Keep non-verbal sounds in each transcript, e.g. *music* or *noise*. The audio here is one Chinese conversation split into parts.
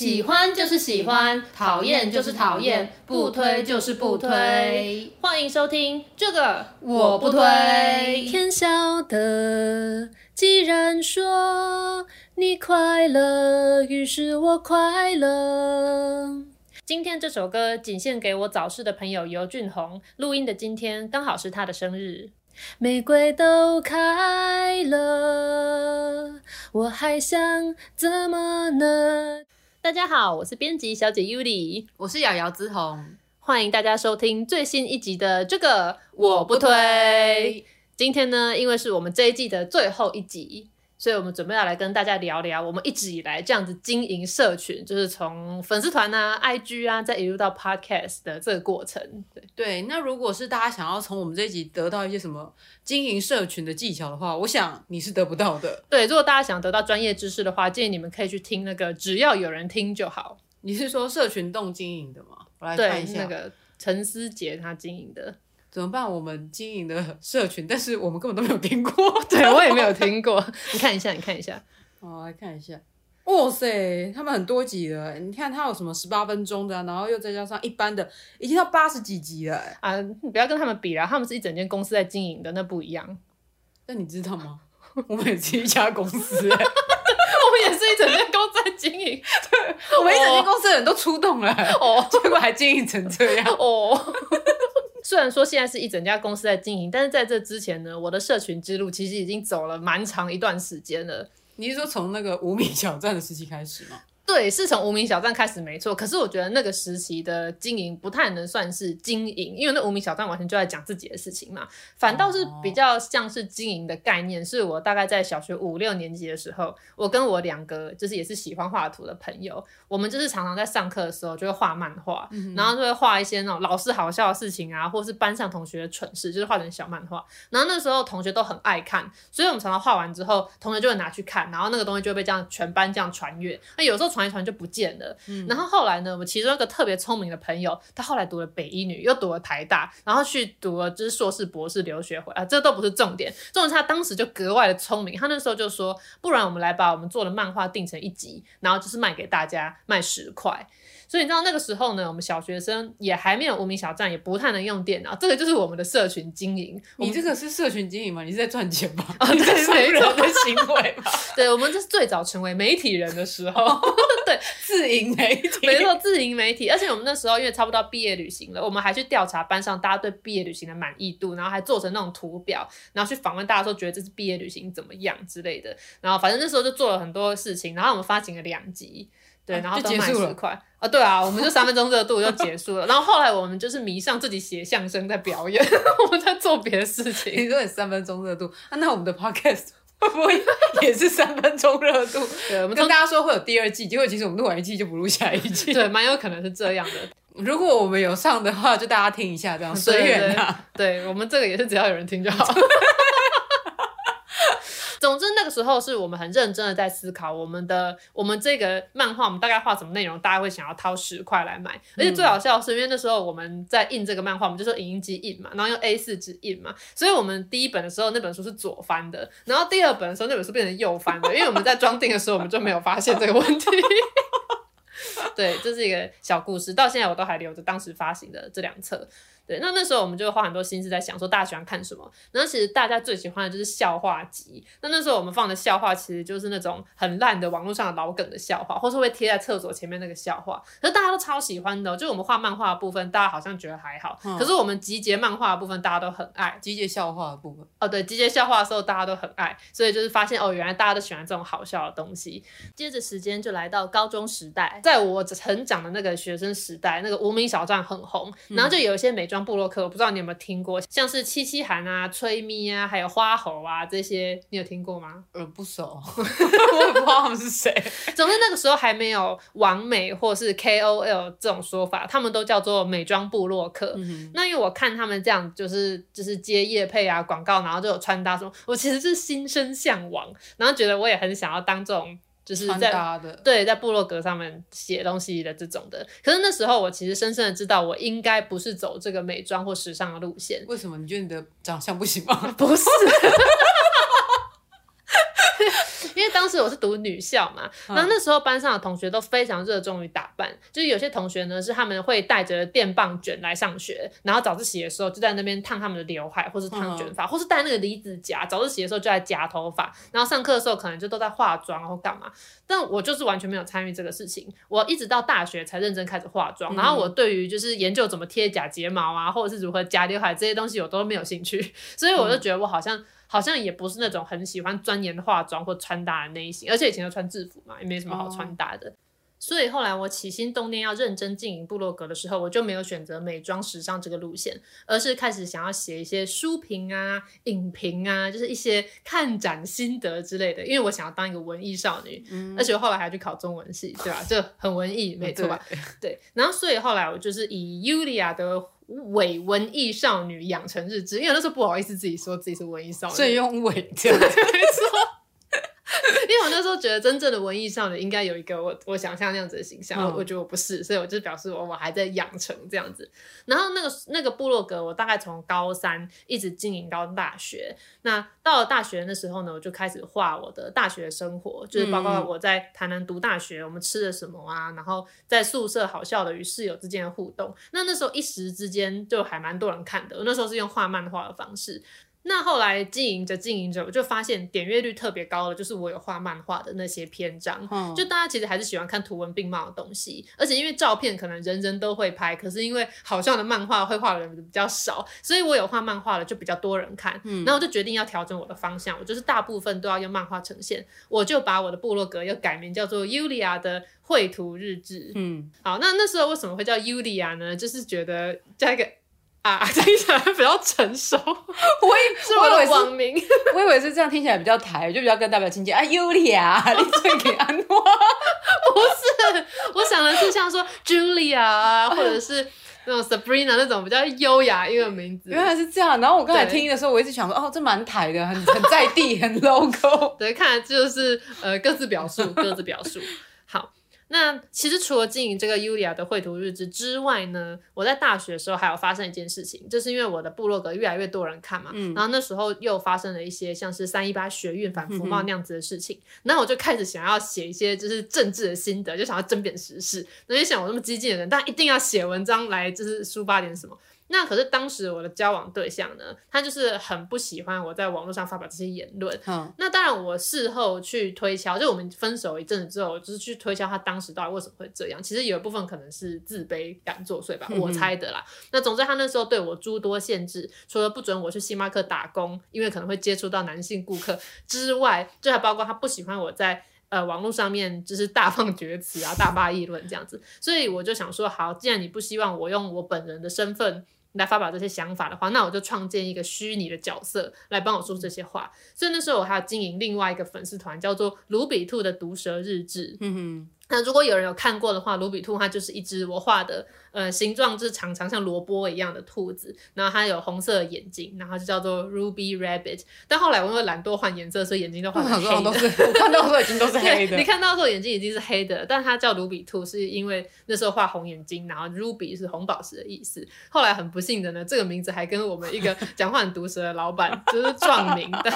喜欢就是喜欢，讨厌就是讨厌，不推就是不推。欢迎收听这个我不推。天晓得，既然说你快乐，于是我快乐。今天这首歌仅献给我早逝的朋友尤俊宏。录音的今天刚好是他的生日。玫瑰都开了，我还想怎么呢？大家好，我是编辑小姐 Yuli，我是瑶瑶之红，欢迎大家收听最新一集的这个我不推。今天呢，因为是我们这一季的最后一集。所以，我们准备要来跟大家聊聊，我们一直以来这样子经营社群，就是从粉丝团啊、IG 啊，再一路到 Podcast 的这个过程。对对，那如果是大家想要从我们这一集得到一些什么经营社群的技巧的话，我想你是得不到的。对，如果大家想得到专业知识的话，建议你们可以去听那个，只要有人听就好。你是说社群动经营的吗？我来看一下，那个陈思杰他经营的。怎么办？我们经营的社群，*laughs* 但是我们根本都没有听过。*laughs* 对，我也没有听过。*laughs* 你看一下，你看一下。我，来看一下。哇塞，他们很多集了。你看他有什么十八分钟的，然后又再加上一般的，已经到八十几集了。啊，你不要跟他们比了，他们是一整间公司在经营的，那不一样。那你知道吗？我们也是一家公司，我们也是一整间公司在经营。对，我们一整间公司的人都出动了，哦，结果还经营成这样。哦。虽然说现在是一整家公司在经营，但是在这之前呢，我的社群之路其实已经走了蛮长一段时间了。你是说从那个无名小站的时期开始吗？对，是从无名小站开始没错。可是我觉得那个时期的经营不太能算是经营，因为那无名小站完全就在讲自己的事情嘛。反倒是比较像是经营的概念。是我大概在小学五六年级的时候，我跟我两个就是也是喜欢画图的朋友，我们就是常常在上课的时候就会画漫画，嗯、然后就会画一些那种老师好笑的事情啊，或是班上同学的蠢事，就是画成小漫画。然后那时候同学都很爱看，所以我们常常画完之后，同学就会拿去看，然后那个东西就会被这样全班这样传阅。那有时候传。传一传就不见了，嗯，然后后来呢，我们其中一个特别聪明的朋友，他后来读了北医女，又读了台大，然后去读了就是硕士、博士留学回来，这都不是重点，重点是他当时就格外的聪明，他那时候就说，不然我们来把我们做的漫画定成一集，然后就是卖给大家，卖十块。所以你知道那个时候呢，我们小学生也还没有无名小站，也不太能用电脑，这个就是我们的社群经营。你这个是社群经营吗？你是在赚钱吗？啊，*laughs* 对，是媒人的行为吗？*laughs* 对，我们这是最早成为媒体人的时候，*laughs* 对，自营媒体，没错，自营媒体。而且我们那时候因为差不多毕业旅行了，我们还去调查班上大家对毕业旅行的满意度，然后还做成那种图表，然后去访问大家说觉得这次毕业旅行怎么样之类的。然后反正那时候就做了很多事情，然后我们发行了两集。对，然后都卖十块啊！对啊，我们就三分钟热度就结束了。*laughs* 然后后来我们就是迷上自己写相声在表演，*laughs* 我们在做别的事情。你说你三分钟热度啊？那我们的 podcast 会不会也是三分钟热度？对，我们跟大家说会有第二季，结果其实我们录完一季就不录下一季。对，蛮有可能是这样的。*laughs* 如果我们有上的话，就大家听一下，这样随缘啊。对，我们这个也是只要有人听就好。总之，那个时候是我们很认真的在思考我们的我们这个漫画，我们大概画什么内容，大家会想要掏十块来买。而且最好笑的是，因为那时候我们在印这个漫画，我们就说影印机印嘛，然后用 A 四纸印嘛，所以我们第一本的时候那本书是左翻的，然后第二本的时候那本书变成右翻的，因为我们在装订的时候我们就没有发现这个问题。*laughs* 对，这是一个小故事，到现在我都还留着当时发行的这两册。对，那那时候我们就花很多心思在想说大家喜欢看什么。然后其实大家最喜欢的就是笑话集。那那时候我们放的笑话其实就是那种很烂的网络上的老梗的笑话，或是会贴在厕所前面那个笑话。可是大家都超喜欢的，就我们画漫画的部分，大家好像觉得还好。嗯、可是我们集结漫画的部分，大家都很爱。集结笑话的部分，哦，对，集结笑话的时候大家都很爱，所以就是发现哦，原来大家都喜欢这种好笑的东西。接着时间就来到高中时代，在我成长的那个学生时代，那个无名小站很红，然后就有一些美妆部落客，我不知道你。有没有听过像是七七韩啊、崔咪啊，还有花猴啊这些，你有听过吗？呃，不熟，*laughs* 我也不知道他们是谁。总之那个时候还没有网美或是 KOL 这种说法，他们都叫做美妆部落客。嗯、那因为我看他们这样，就是就是接业配啊、广告，然后就有穿搭，说我其实是心生向往，然后觉得我也很想要当这种。就是在对在部落格上面写东西的这种的，可是那时候我其实深深的知道，我应该不是走这个美妆或时尚的路线。为什么？你觉得你的长相不行吗？*laughs* 不是，当时我是读女校嘛，然后那时候班上的同学都非常热衷于打扮，就是有些同学呢是他们会带着电棒卷来上学，然后早自习的时候就在那边烫他们的刘海，或是烫卷发，或是戴那个离子夹，早自习的时候就在夹头发，然后上课的时候可能就都在化妆或干嘛。但我就是完全没有参与这个事情，我一直到大学才认真开始化妆，然后我对于就是研究怎么贴假睫毛啊，或者是如何夹刘海这些东西我都没有兴趣，*laughs* 所以我就觉得我好像。好像也不是那种很喜欢钻研化妆或穿搭的类型，而且以前都穿制服嘛，也没什么好穿搭的。Oh. 所以后来我起心动念要认真经营部落格的时候，我就没有选择美妆时尚这个路线，而是开始想要写一些书评啊、影评啊，就是一些看展心得之类的。因为我想要当一个文艺少女，嗯、而且我后来还去考中文系，对吧？就很文艺，没错吧？对，对。然后所以后来我就是以 Yulia 的。伪文艺少女养成日志，因为那时候不好意思自己说自己是文艺少女，所以用伪这样 *laughs* 没错。*laughs* 因为我那时候觉得真正的文艺少女应该有一个我我想象那样子的形象，嗯、我觉得我不是，所以我就表示我我还在养成这样子。然后那个那个部落格，我大概从高三一直经营到大学。那到了大学的时候呢，我就开始画我的大学生活，就是包括我在台南读大学，我们吃了什么啊，然后在宿舍好笑的与室友之间的互动。那那时候一时之间就还蛮多人看的。我那时候是用画漫画的方式。那后来经营着经营着，我就发现点阅率特别高的，就是我有画漫画的那些篇章。嗯，就大家其实还是喜欢看图文并茂的东西，而且因为照片可能人人都会拍，可是因为好像的漫画会画的人比较少，所以我有画漫画的就比较多人看。嗯，然后我就决定要调整我的方向，我就是大部分都要用漫画呈现，我就把我的部落格又改名叫做 Yulia 的绘图日志。嗯，好，那那时候为什么会叫 Yulia 呢？就是觉得加一个。啊，*laughs* 听起来比较成熟。*laughs* 我以 *laughs* 是我的网名，我以为是这样听起来比较台，就比较跟代表亲切啊。最给安诺？不是，我想的是像说 Julia 啊，或者是那种 Sabrina 那种比较优雅一个名字。原来是这样。然后我刚才听的时候，我一直想说，哦，这蛮台的，很很在地，很 local。对，看来就是呃，各自表述，各自表述。好。那其实除了经营这个 Yulia 的绘图日志之外呢，我在大学的时候还有发生一件事情，就是因为我的部落格越来越多人看嘛，嗯、然后那时候又发生了一些像是三一八学运反服贸那样子的事情，然后、嗯、我就开始想要写一些就是政治的心得，就想要针砭时事。那就想我那么激进的人，但一定要写文章来就是抒发点什么。那可是当时我的交往对象呢，他就是很不喜欢我在网络上发表这些言论。嗯，那当然我事后去推敲，就我们分手一阵子之后，就是去推敲他当时到底为什么会这样。其实有一部分可能是自卑感作祟吧，嗯、我猜的啦。那总之他那时候对我诸多限制，除了不准我去星巴克打工，因为可能会接触到男性顾客之外，就还包括他不喜欢我在呃网络上面就是大放厥词啊、大发议论这样子。所以我就想说，好，既然你不希望我用我本人的身份。来发表这些想法的话，那我就创建一个虚拟的角色来帮我说这些话。所以那时候我还要经营另外一个粉丝团，叫做卢比兔的毒舌日志。嗯哼。那如果有人有看过的话，卢比兔它就是一只我画的，呃，形状就是长长像萝卜一样的兔子，然后它有红色的眼睛，然后就叫做 Ruby Rabbit。但后来我因为懒惰换颜色，所以眼睛都换成黑的。都是我看到的时候眼睛都是 *laughs* 黑的。你看到的时候眼睛已经是黑的，但它叫卢比兔是因为那时候画红眼睛，然后 Ruby 是红宝石的意思。后来很不幸的呢，这个名字还跟我们一个 *laughs* 讲话很毒舌的老板就是撞名的。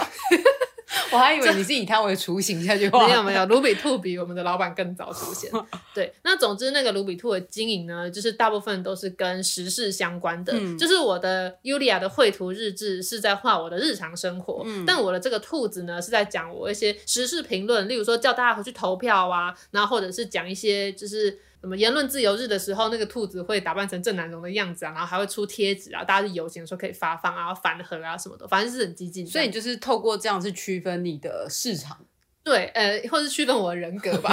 我还以为你是以他为雏形下去画，没有没有，卢比兔比我们的老板更早出现。*laughs* 对，那总之那个卢比兔的经营呢，就是大部分都是跟时事相关的，嗯、就是我的 Yulia 的绘图日志是在画我的日常生活，嗯、但我的这个兔子呢是在讲我一些时事评论，例如说叫大家回去投票啊，然后或者是讲一些就是。什么言论自由日的时候，那个兔子会打扮成郑南榕的样子啊，然后还会出贴纸啊，大家是游行的时候可以发放啊，反核啊什么的，反正是很激进。所以你就是透过这样去区分你的市场，对，呃，或是区分我的人格吧，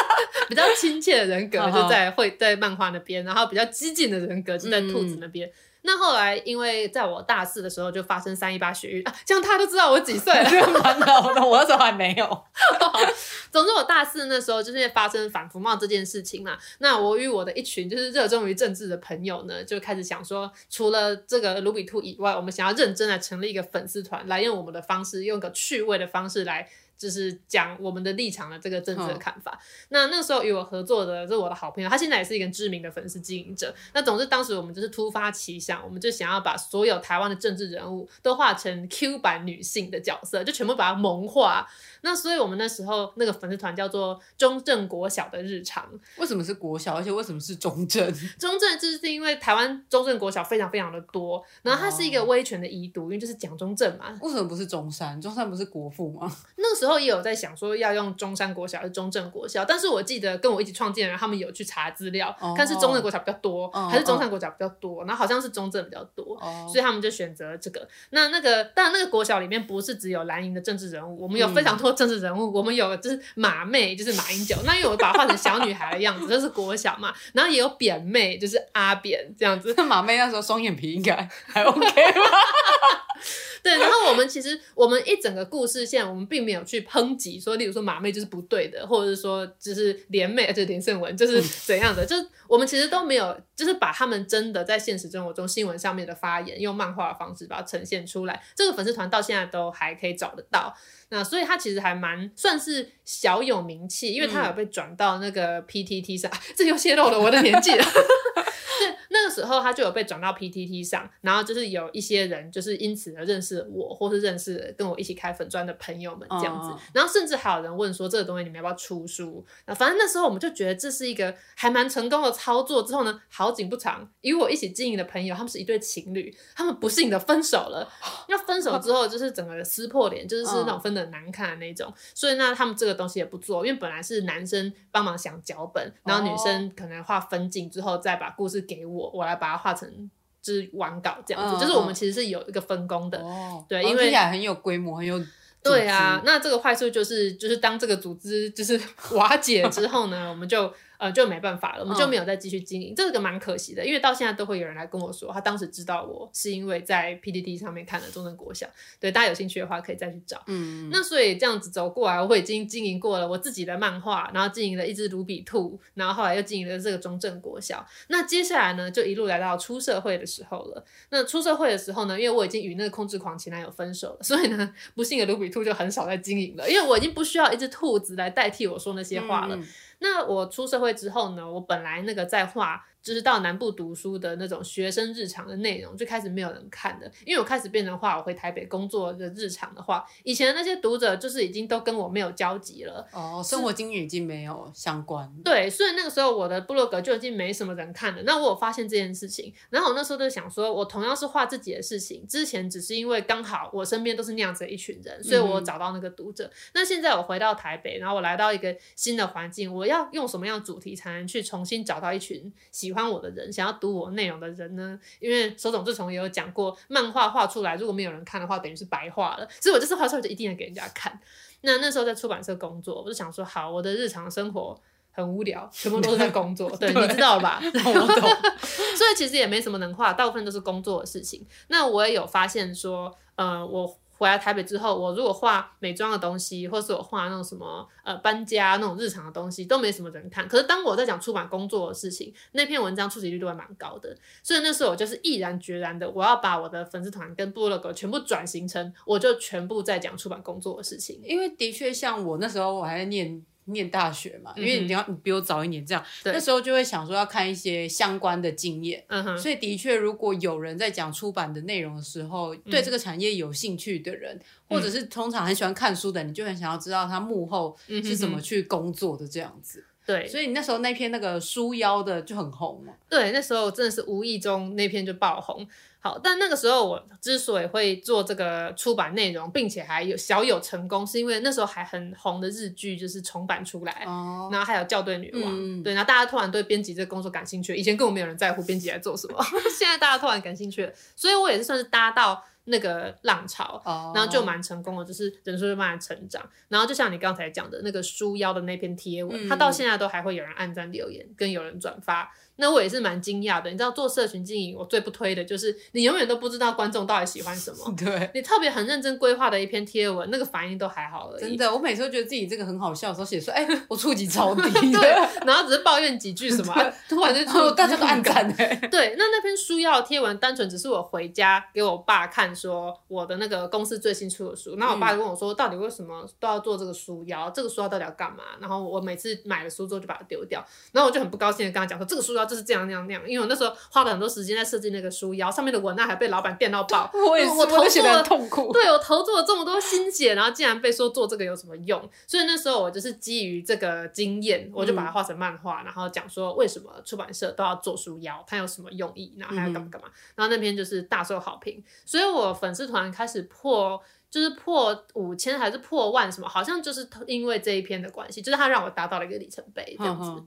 *laughs* 比较亲切的人格 *laughs* 就在会在漫画那边，然后比较激进的人格就在兔子那边。嗯那后来，因为在我大四的时候就发生三一八学运啊，这样他都知道我几岁了，*laughs* 蛮好的。我那时候还没有。*laughs* 总之，我大四那时候就是发生反服贸这件事情嘛。那我与我的一群就是热衷于政治的朋友呢，就开始想说，除了这个卢比兔以外，我们想要认真来成立一个粉丝团，来用我们的方式，用个趣味的方式来。就是讲我们的立场的这个政治的看法。嗯、那那时候与我合作的是我的好朋友，他现在也是一个知名的粉丝经营者。那总之当时我们就是突发奇想，我们就想要把所有台湾的政治人物都画成 Q 版女性的角色，就全部把它萌化。那所以我们那时候那个粉丝团叫做中正国小的日常。为什么是国小？而且为什么是中正？*laughs* 中正就是因为台湾中正国小非常非常的多，然后它是一个威权的遗毒，因为就是蒋中正嘛。为什么不是中山？中山不是国父吗？那个时候也有在想说要用中山国小还是中正国小，但是我记得跟我一起创建的人，他们有去查资料，看是中正国小比较多，还是中山国小比较多，然后好像是中正比较多，所以他们就选择这个。那那个当然那个国小里面不是只有蓝营的政治人物，我们有非常多政治人物，我们有就是马妹，就是马英九，那因为我把它画成小女孩的样子，*laughs* 这是国小嘛，然后也有扁妹，就是阿扁这样子。那马妹那时候双眼皮应该还 *laughs* OK 吗？*laughs* 对，然后我们其实我们一整个故事线，我们并没有去抨击说，例如说马妹就是不对的，或者是说就是连妹，就是连胜文就是怎样的，就是我们其实都没有，就是把他们真的在现实生活中新闻上面的发言，用漫画的方式把它呈现出来。这个粉丝团到现在都还可以找得到，那所以他其实还蛮算是小有名气，因为他有被转到那个 PTT 上，嗯、*laughs* 这又泄露了我的年纪了。*laughs* 对，那个时候他就有被转到 PTT 上，然后就是有一些人就是因此而认识我，或是认识跟我一起开粉砖的朋友们这样子，然后甚至还有人问说这个东西你们要不要出书？那反正那时候我们就觉得这是一个还蛮成功的操作。之后呢，好景不长，与我一起经营的朋友他们是一对情侣，他们不幸的分手了。*laughs* 那分手之后就是整个撕破脸，就是是那种分的很难看的那种。所以呢，他们这个东西也不做，因为本来是男生帮忙想脚本，然后女生可能画分镜之后再把故事。给我，我我来把它画成就是完稿这样子，嗯、就是我们其实是有一个分工的，哦、对，因为听起来很有规模，很有对啊。那这个坏处就是，就是当这个组织就是瓦解之后呢，我们就。呃，就没办法了，我们就没有再继续经营，嗯、这个蛮可惜的，因为到现在都会有人来跟我说，他当时知道我是因为在 PDD 上面看了中正国小，对，大家有兴趣的话可以再去找。嗯，那所以这样子走过来，我已经经营过了我自己的漫画，然后经营了一只卢比兔，然后后来又经营了这个中正国小。那接下来呢，就一路来到出社会的时候了。那出社会的时候呢，因为我已经与那个控制狂前男友分手了，所以呢，不幸的卢比兔就很少在经营了，因为我已经不需要一只兔子来代替我说那些话了。嗯那我出社会之后呢，我本来那个在画。就是到南部读书的那种学生日常的内容，就开始没有人看的，因为我开始变成画我回台北工作的日常的话，以前的那些读者就是已经都跟我没有交集了，哦，生活经验已经没有相关。对，所以那个时候我的部落格就已经没什么人看了。那我有发现这件事情，然后我那时候就想说，我同样是画自己的事情，之前只是因为刚好我身边都是那样子的一群人，所以我找到那个读者。嗯、那现在我回到台北，然后我来到一个新的环境，我要用什么样的主题才能去重新找到一群喜欢我的人，想要读我内容的人呢？因为手冢治虫也有讲过，漫画画出来如果没有人看的话，等于是白画了。所以我这次画出来就一定要给人家看。那那时候在出版社工作，我就想说，好，我的日常生活很无聊，全部都是在工作。*laughs* 对，对你知道了吧？我懂。*laughs* 所以其实也没什么能画，大部分都是工作的事情。那我也有发现说，呃，我。回来台北之后，我如果画美妆的东西，或是我画那种什么呃搬家那种日常的东西，都没什么人看。可是当我在讲出版工作的事情，那篇文章触及率都还蛮高的。所以那时候我就是毅然决然的，我要把我的粉丝团跟部落格全部转型成，我就全部在讲出版工作的事情。因为的确，像我那时候我还在念。念大学嘛，因为你要你比我早一年，这样、嗯、那时候就会想说要看一些相关的经验，嗯哼所以的确，如果有人在讲出版的内容的时候，嗯、对这个产业有兴趣的人，嗯、或者是通常很喜欢看书的，你就很想要知道他幕后是怎么去工作的这样子。对，所以你那时候那篇那个书腰的就很红嘛。对，那时候真的是无意中那篇就爆红。好，但那个时候我之所以会做这个出版内容，并且还有小有成功，是因为那时候还很红的日剧就是重版出来，哦、然后还有校对女王，嗯、对，然后大家突然对编辑这个工作感兴趣，以前根本没有人在乎编辑在做什么，*laughs* 现在大家突然感兴趣了，所以我也是算是搭到那个浪潮，哦、然后就蛮成功的，就是人数就慢慢成长，然后就像你刚才讲的那个书腰的那篇贴文，它、嗯、到现在都还会有人按赞留言，跟有人转发。那我也是蛮惊讶的，你知道做社群经营，我最不推的就是你永远都不知道观众到底喜欢什么。*laughs* 对，你特别很认真规划的一篇贴文，那个反应都还好而已。真的，我每次都觉得自己这个很好笑的时候，写说，哎、欸，我触及超 *laughs* 低。对，然后只是抱怨几句什么，对突然就大家都按赞。*laughs* 对，那那篇书要贴文单纯只是我回家给我爸看看说我的那个公司最新出的书，然后我爸就问我说，到底为什么都要做这个书腰？这个书腰到底要干嘛？然后我每次买了书之后就把它丢掉，然后我就很不高兴的跟他讲说，这个书腰就是这样那样那样，因为我那时候花了很多时间在设计那个书腰，上面的文案还被老板电到爆，*laughs* 我也是，我投做了痛苦，对我投入了这么多心血，然后竟然被说做这个有什么用？所以那时候我就是基于这个经验，我就把它画成漫画，然后讲说为什么出版社都要做书腰，它有什么用意，然后还要干嘛干嘛，然后那篇就是大受好评，所以我粉丝团开始破，就是破五千还是破万什么，好像就是因为这一篇的关系，就是它让我达到了一个里程碑这样子。呵呵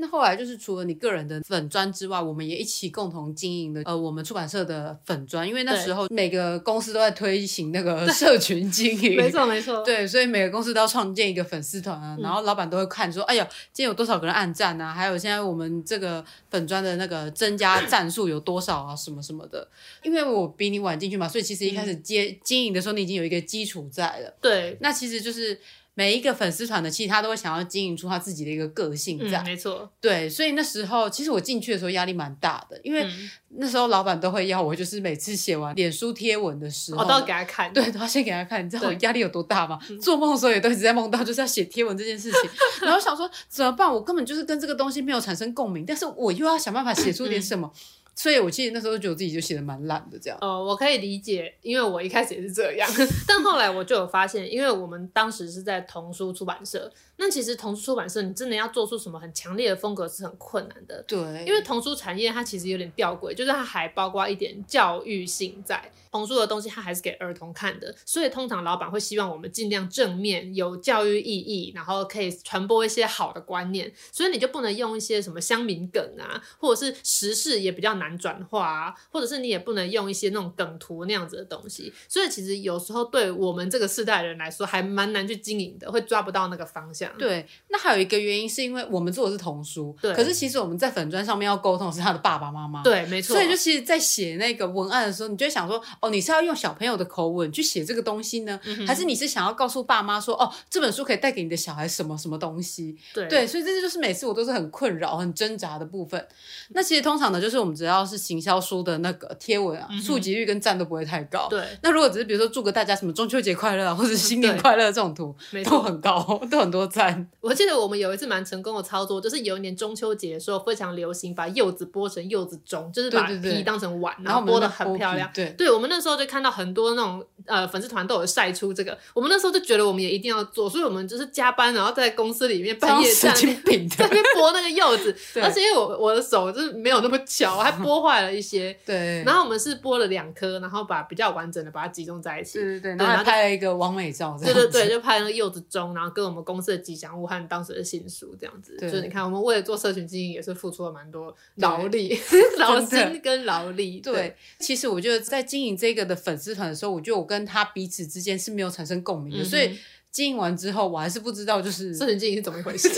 那后来就是除了你个人的粉专之外，我们也一起共同经营的呃，我们出版社的粉专，因为那时候每个公司都在推行那个社群经营，没错没错，*laughs* 对，所以每个公司都要创建一个粉丝团啊，然后老板都会看说，嗯、哎呀，今天有多少个人按赞啊，还有现在我们这个粉专的那个增加赞数有多少啊，什么什么的。因为我比你晚进去嘛，所以其实一开始接、嗯、经营的时候，你已经有一个基础在了。对，那其实就是。每一个粉丝团的，其实他都会想要经营出他自己的一个个性在，嗯、没错。对，所以那时候其实我进去的时候压力蛮大的，因为那时候老板都会要我，就是每次写完脸书贴文的时候，我都要给他看，*laughs* 对，都要先给他看。你知道我压力有多大吗？做梦的时候也都一直在梦到就是要写贴文这件事情，*laughs* 然后想说怎么办？我根本就是跟这个东西没有产生共鸣，但是我又要想办法写出点什么。嗯所以，我其实那时候觉得自己就写的蛮烂的，这样。哦，我可以理解，因为我一开始也是这样，*laughs* 但后来我就有发现，因为我们当时是在童书出版社。那其实童书出版社，你真的要做出什么很强烈的风格是很困难的。对，因为童书产业它其实有点吊诡，就是它还包括一点教育性在。童书的东西它还是给儿童看的，所以通常老板会希望我们尽量正面、有教育意义，然后可以传播一些好的观念。所以你就不能用一些什么乡民梗啊，或者是时事也比较难转化啊，或者是你也不能用一些那种梗图那样子的东西。所以其实有时候对我们这个世代人来说，还蛮难去经营的，会抓不到那个方向。对，那还有一个原因是因为我们做的是童书，对。可是其实我们在粉砖上面要沟通的是他的爸爸妈妈，对，没错。所以就其实，在写那个文案的时候，你就会想说，哦，你是要用小朋友的口吻去写这个东西呢，嗯、还是你是想要告诉爸妈说，哦，这本书可以带给你的小孩什么什么东西？对，对。所以这就是每次我都是很困扰、很挣扎的部分。那其实通常呢，就是我们只要是行销书的那个贴文啊，触及率跟赞都不会太高。对。那如果只是比如说祝个大家什么中秋节快乐啊或者新年快乐这种图，都很高，*laughs* 都很多赞。我记得我们有一次蛮成功的操作，就是有一年中秋节的时候非常流行把柚子剥成柚子盅，就是把皮当成碗，然后剥的很漂亮。对，对我们那时候就看到很多那种呃粉丝团都有晒出这个，我们那时候就觉得我们也一定要做，所以我们就是加班，然后在公司里面半夜 *laughs* 在那边剥那个柚子，*laughs* 而且因为我我的手就是没有那么巧，我还剥坏了一些。*laughs* 对，然后我们是剥了两颗，然后把比较完整的把它集中在一起。对对对，然后拍了一个完美照。对对对，就拍那个柚子盅，然后跟我们公司的吉祥物和当时的新书这样子。就是你看，我们为了做社群经营，也是付出了蛮多劳力、*laughs* 劳心跟劳力。*laughs* 对，其实我觉得在经营这个的粉丝团的时候，我觉得我跟他彼此之间是没有产生共鸣的，所以经营完之后，我还是不知道就是社群经营是怎么一回事。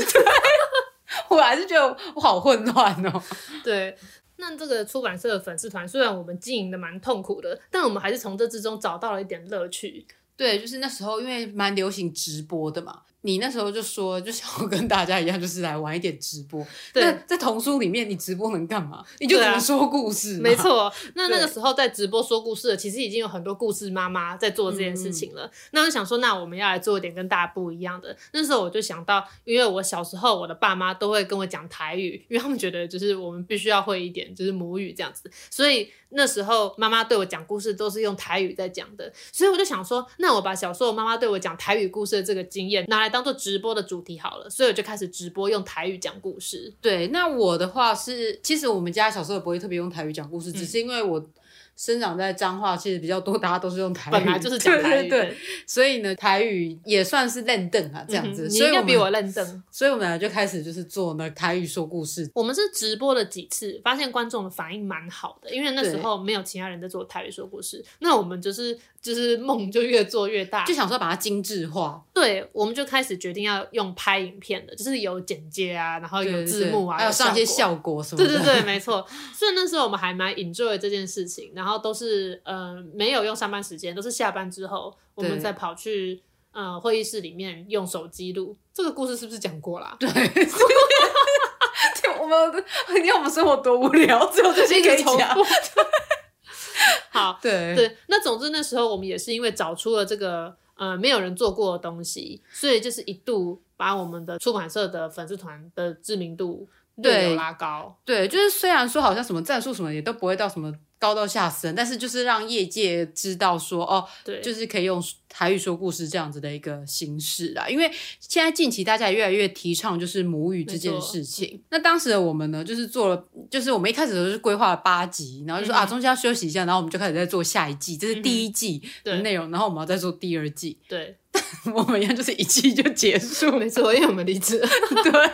我还是觉得我好混乱哦。对。那这个出版社的粉丝团，虽然我们经营的蛮痛苦的，但我们还是从这之中找到了一点乐趣。对，就是那时候因为蛮流行直播的嘛。你那时候就说，就想要跟大家一样，就是来玩一点直播。对，在童书里面，你直播能干嘛？你就只能说故事。没错。那那个时候在直播说故事的，其实已经有很多故事妈妈在做这件事情了。嗯、那我就想说，那我们要来做一点跟大家不一样的。那时候我就想到，因为我小时候我的爸妈都会跟我讲台语，因为他们觉得就是我们必须要会一点，就是母语这样子。所以那时候妈妈对我讲故事都是用台语在讲的。所以我就想说，那我把小时候妈妈对我讲台语故事的这个经验拿来当做直播的主题好了，所以我就开始直播用台语讲故事。对，那我的话是，其实我们家小时候也不会特别用台语讲故事，嗯、只是因为我。生长在彰化，其实比较多，大家都是用台语，本来就是讲台语，*laughs* 对，对，对，所以呢，台语也算是认凳啊，这样子。应该比我认凳，所以我们俩就开始就是做那台语说故事。我们是直播了几次，发现观众的反应蛮好的，因为那时候没有其他人在做台语说故事，那我们就是就是梦就越做越大，就想说把它精致化。对，我们就开始决定要用拍影片的，就是有剪接啊，然后有字幕啊，对对对，还有上一些效果什么的。对对对，没错。所以那时候我们还蛮 enjoy 这件事情，然后都是。呃，没有用上班时间，都是下班之后，我们再跑去呃会议室里面用手机录。这个故事是不是讲过啦？*laughs* 对，我们你看我们生活多无聊，只有这些可以讲。*laughs* 好，对对。那总之那时候我们也是因为找出了这个呃没有人做过的东西，所以就是一度把我们的出版社的粉丝团的知名度对拉高。对，就是虽然说好像什么战术什么也都不会到什么。高到吓死人，但是就是让业界知道说，哦，对，就是可以用台语说故事这样子的一个形式啦。因为现在近期大家也越来越提倡就是母语这件事情。那当时的我们呢，就是做了，就是我们一开始都是规划了八集，然后就说、嗯、啊，中间要休息一下，然后我们就开始在做下一季，这是第一季的内容，嗯、然后我们要再做第二季。对，*laughs* 我们一样就是一季就结束，没错，因为我们离职。*laughs* *laughs* 对。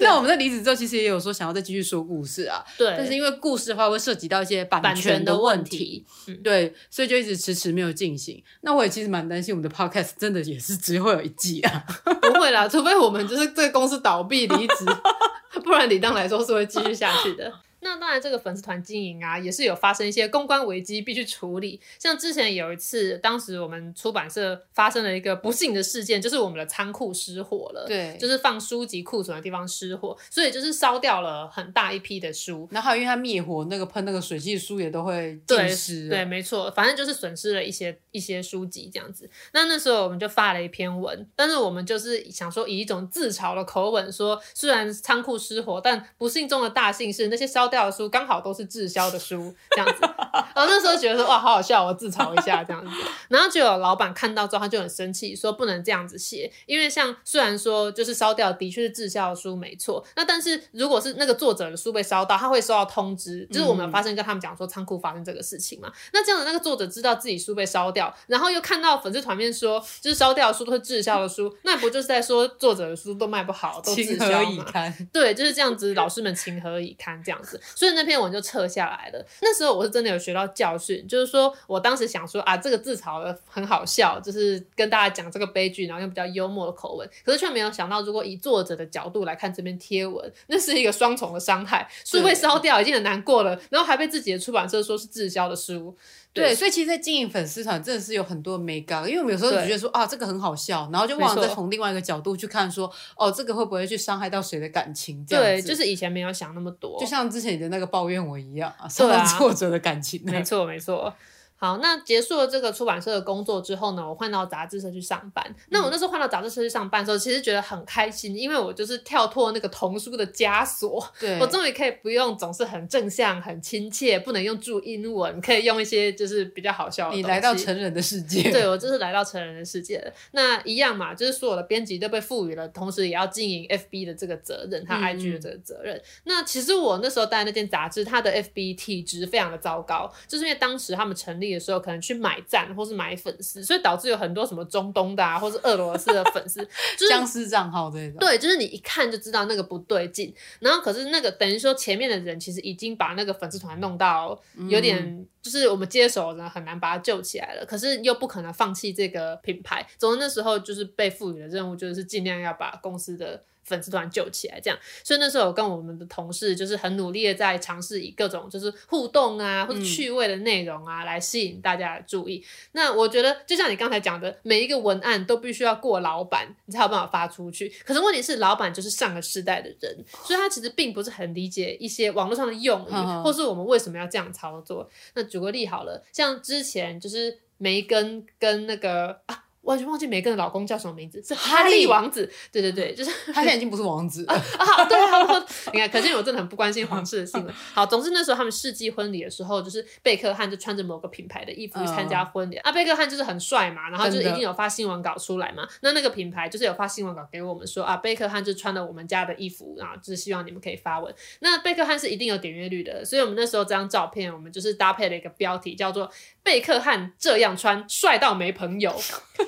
那我们在离职之后，其实也有说想要再继续说故事啊。对。但是因为故事的话会涉及到一些版权的问题，对，所以就一直迟迟没有进行。那我也其实其实蛮担心我们的 podcast 真的也是只会有一季啊。*laughs* 不会啦，除非我们就是这个公司倒闭离职，*laughs* 不然理当来说是会继续下去的。那当然，这个粉丝团经营啊，也是有发生一些公关危机，必须处理。像之前有一次，当时我们出版社发生了一个不幸的事件，就是我们的仓库失火了。对，就是放书籍库存的地方失火，所以就是烧掉了很大一批的书。然后还有因为它灭火，那个喷那个水剂，书也都会浸湿。对，没错，反正就是损失了一些一些书籍这样子。那那时候我们就发了一篇文，但是我们就是想说以一种自嘲的口吻说，虽然仓库失火，但不幸中的大幸是那些烧掉的书刚好都是滞销的书，这样子。然后那时候觉得说哇，好好笑，我自嘲一下这样子。然后就有老板看到之后，他就很生气，说不能这样子写，因为像虽然说就是烧掉的确是滞销的书没错，那但是如果是那个作者的书被烧到，他会收到通知，就是我们有发生跟他们讲说仓库发生这个事情嘛。嗯、那这样的那个作者知道自己书被烧掉，然后又看到粉丝团面说就是烧掉的书都是滞销的书，那不就是在说作者的书都卖不好，都滞销嘛？对，就是这样子，老师们情何以堪这样子，所以。那篇文就撤下来了。那时候我是真的有学到教训，就是说我当时想说啊，这个自嘲的很好笑，就是跟大家讲这个悲剧，然后用比较幽默的口吻。可是却没有想到，如果以作者的角度来看这篇贴文，那是一个双重的伤害。书被烧掉已经很难过了，然后还被自己的出版社说是滞销的书。对，所以其实，在经营粉丝团真的是有很多美感，因为我们有时候只觉得说啊，这个很好笑，然后就忘了再从另外一个角度去看说，哦，这个会不会去伤害到谁的感情？这样对，就是以前没有想那么多，就像之前你的那个抱怨我一样啊，伤到作者的感情。没错，没错。好，那结束了这个出版社的工作之后呢，我换到杂志社去上班。那我那时候换到杂志社去上班的时候，其实觉得很开心，因为我就是跳脱那个童书的枷锁，对，我终于可以不用总是很正向、很亲切，不能用注英文，可以用一些就是比较好笑的。你来到成人的世界，对，*laughs* 我就是来到成人的世界了。那一样嘛，就是所有的编辑都被赋予了，同时也要经营 FB 的这个责任，他 IG 的这个责任。嗯、那其实我那时候带那件杂志，它的 FB 体质非常的糟糕，就是因为当时他们成立的时候可能去买。买赞或是买粉丝，所以导致有很多什么中东的啊，或是俄罗斯的粉丝，*laughs* 就是僵尸账号这种。对，就是你一看就知道那个不对劲。然后可是那个等于说前面的人其实已经把那个粉丝团弄到有点，嗯、就是我们接手呢很难把它救起来了。可是又不可能放弃这个品牌。总之那时候就是被赋予的任务，就是尽量要把公司的。粉丝团救起来，这样，所以那时候我跟我们的同事就是很努力的在尝试以各种就是互动啊或者趣味的内容啊、嗯、来吸引大家的注意。那我觉得就像你刚才讲的，每一个文案都必须要过老板，你才有办法发出去。可是问题是，老板就是上个世代的人，所以他其实并不是很理解一些网络上的用语，哦、或是我们为什么要这样操作。那举个例好了，像之前就是梅根跟那个啊。完全忘记梅根的老公叫什么名字，是哈利王子。对对对，就是 *laughs* 他现在已经不是王子啊，啊。对啊，你看，可见我真的很不关心皇室的新闻。好，总之那时候他们世纪婚礼的时候，就是贝克汉就穿着某个品牌的衣服去参加婚礼。啊，贝克汉就是很帅嘛，然后就是一定有发新闻稿出来嘛。那那个品牌就是有发新闻稿给我们说啊，贝克汉就穿了我们家的衣服，然后就是希望你们可以发文。那贝克汉是一定有点阅率的，所以我们那时候这张照片，我们就是搭配了一个标题叫做“贝克汉这样穿，帅到没朋友”。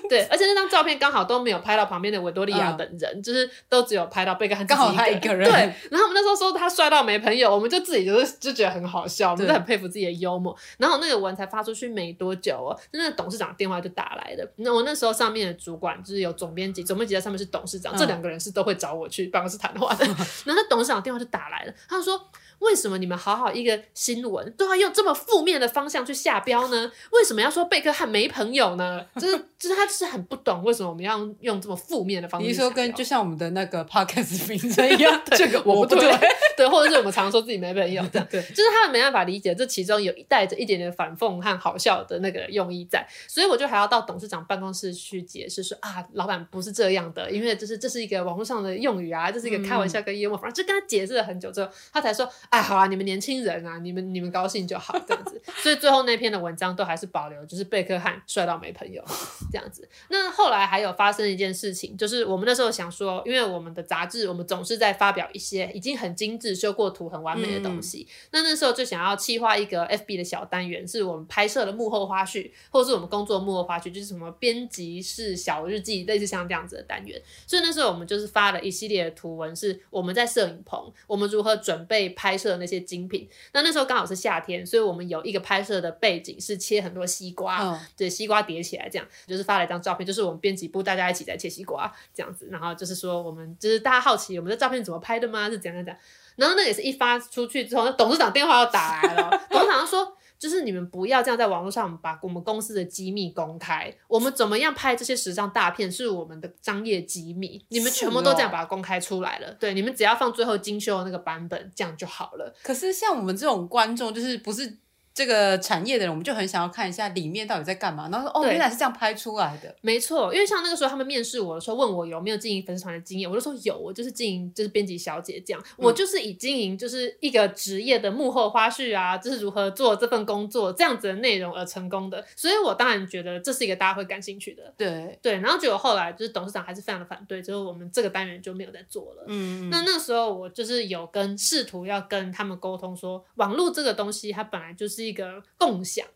对，而且那张照片刚好都没有拍到旁边的维多利亚等人，嗯、就是都只有拍到贝克汉刚好他一个人。对，然后我们那时候说他帅到没朋友，我们就自己就是就觉得很好笑，我们就很佩服自己的幽默。然后那个文才发出去没多久哦，那个董事长电话就打来的。那我那时候上面的主管就是有总编辑，总编辑在上面是董事长，嗯、这两个人是都会找我去办公室谈话的。*laughs* 嗯、然后那董事长电话就打来了，他就说。为什么你们好好一个新闻都要用这么负面的方向去下标呢？为什么要说贝克汉没朋友呢？就是就是他就是很不懂为什么我们要用这么负面的方式。你说跟就像我们的那个 podcast 名称一样，*laughs* 这个我不对，对，或者是我们常说自己没朋友这样，对，就是他们没办法理解这其中有带着一点点反讽和好笑的那个用意在，所以我就还要到董事长办公室去解释说啊，老板不是这样的，因为就是这是一个网络上的用语啊，这是一个开玩笑跟幽默，反正就跟他解释了很久之后，他才说，哎，好啊，你们年轻人啊，你们你们高兴就好这样子，所以最后那篇的文章都还是保留，就是贝克汉帅到没朋友这样子。那后来还有发生一件事情，就是我们那时候想说，因为我们的杂志，我们总是在发表一些已经很精致、修过图、很完美的东西。嗯、那那时候就想要企划一个 FB 的小单元，是我们拍摄的幕后花絮，或者是我们工作幕后花絮，就是什么编辑室小日记，类似像这样子的单元。所以那时候我们就是发了一系列的图文，是我们在摄影棚，我们如何准备拍摄那些精品。那那时候刚好是夏天，所以我们有一个拍摄的背景是切很多西瓜，对、嗯，西瓜叠起来这样，就是发了一张照片，就是我们编辑部大家一起在切西瓜这样子，然后就是说我们就是大家好奇我们的照片怎么拍的吗？是怎样怎样？然后那也是一发出去之后，那董事长电话又打来了，*laughs* 董事长说。就是你们不要这样在网络上把我们公司的机密公开，我们怎么样拍这些时尚大片是我们的商业机密，你们全部都这样把它公开出来了。哦、对，你们只要放最后精修的那个版本，这样就好了。可是像我们这种观众，就是不是。这个产业的人，我们就很想要看一下里面到底在干嘛。然后说，哦，原来是这样拍出来的。没错，因为像那个时候他们面试我的时候，问我有没有经营粉丝团的经验，我就说有，我就是经营，就是编辑小姐这样。嗯、我就是以经营就是一个职业的幕后花絮啊，就是如何做这份工作这样子的内容而成功的。所以我当然觉得这是一个大家会感兴趣的。对对，然后结果后来就是董事长还是非常的反对，之后我们这个单元就没有再做了。嗯，那那时候我就是有跟试图要跟他们沟通说，网络这个东西它本来就是一个共。享，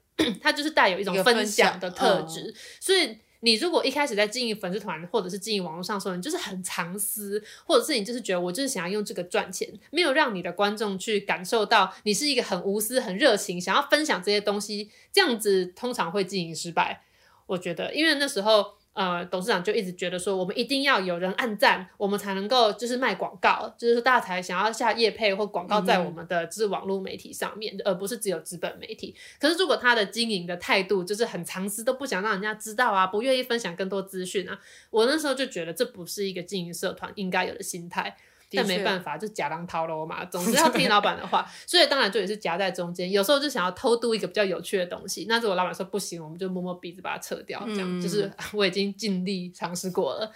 它就是带有一种分享的特质，所以你如果一开始在经营粉丝团或者是经营网络上的时候，你就是很藏私，或者是你就是觉得我就是想要用这个赚钱，没有让你的观众去感受到你是一个很无私、很热情，想要分享这些东西，这样子通常会经营失败。我觉得，因为那时候。呃，董事长就一直觉得说，我们一定要有人按赞，我们才能够就是卖广告，就是说大家才想要下业配或广告在我们的就是网络媒体上面，嗯、而不是只有资本媒体。可是如果他的经营的态度就是很藏私，都不想让人家知道啊，不愿意分享更多资讯啊，我那时候就觉得这不是一个经营社团应该有的心态。但没办法，就假当掏喽嘛，*laughs* 总是要听老板的话，所以当然就也是夹在中间。有时候就想要偷渡一个比较有趣的东西，那如果老板说不行，我们就摸摸鼻子把它撤掉，这样、嗯、就是 *laughs* 我已经尽力尝试过了。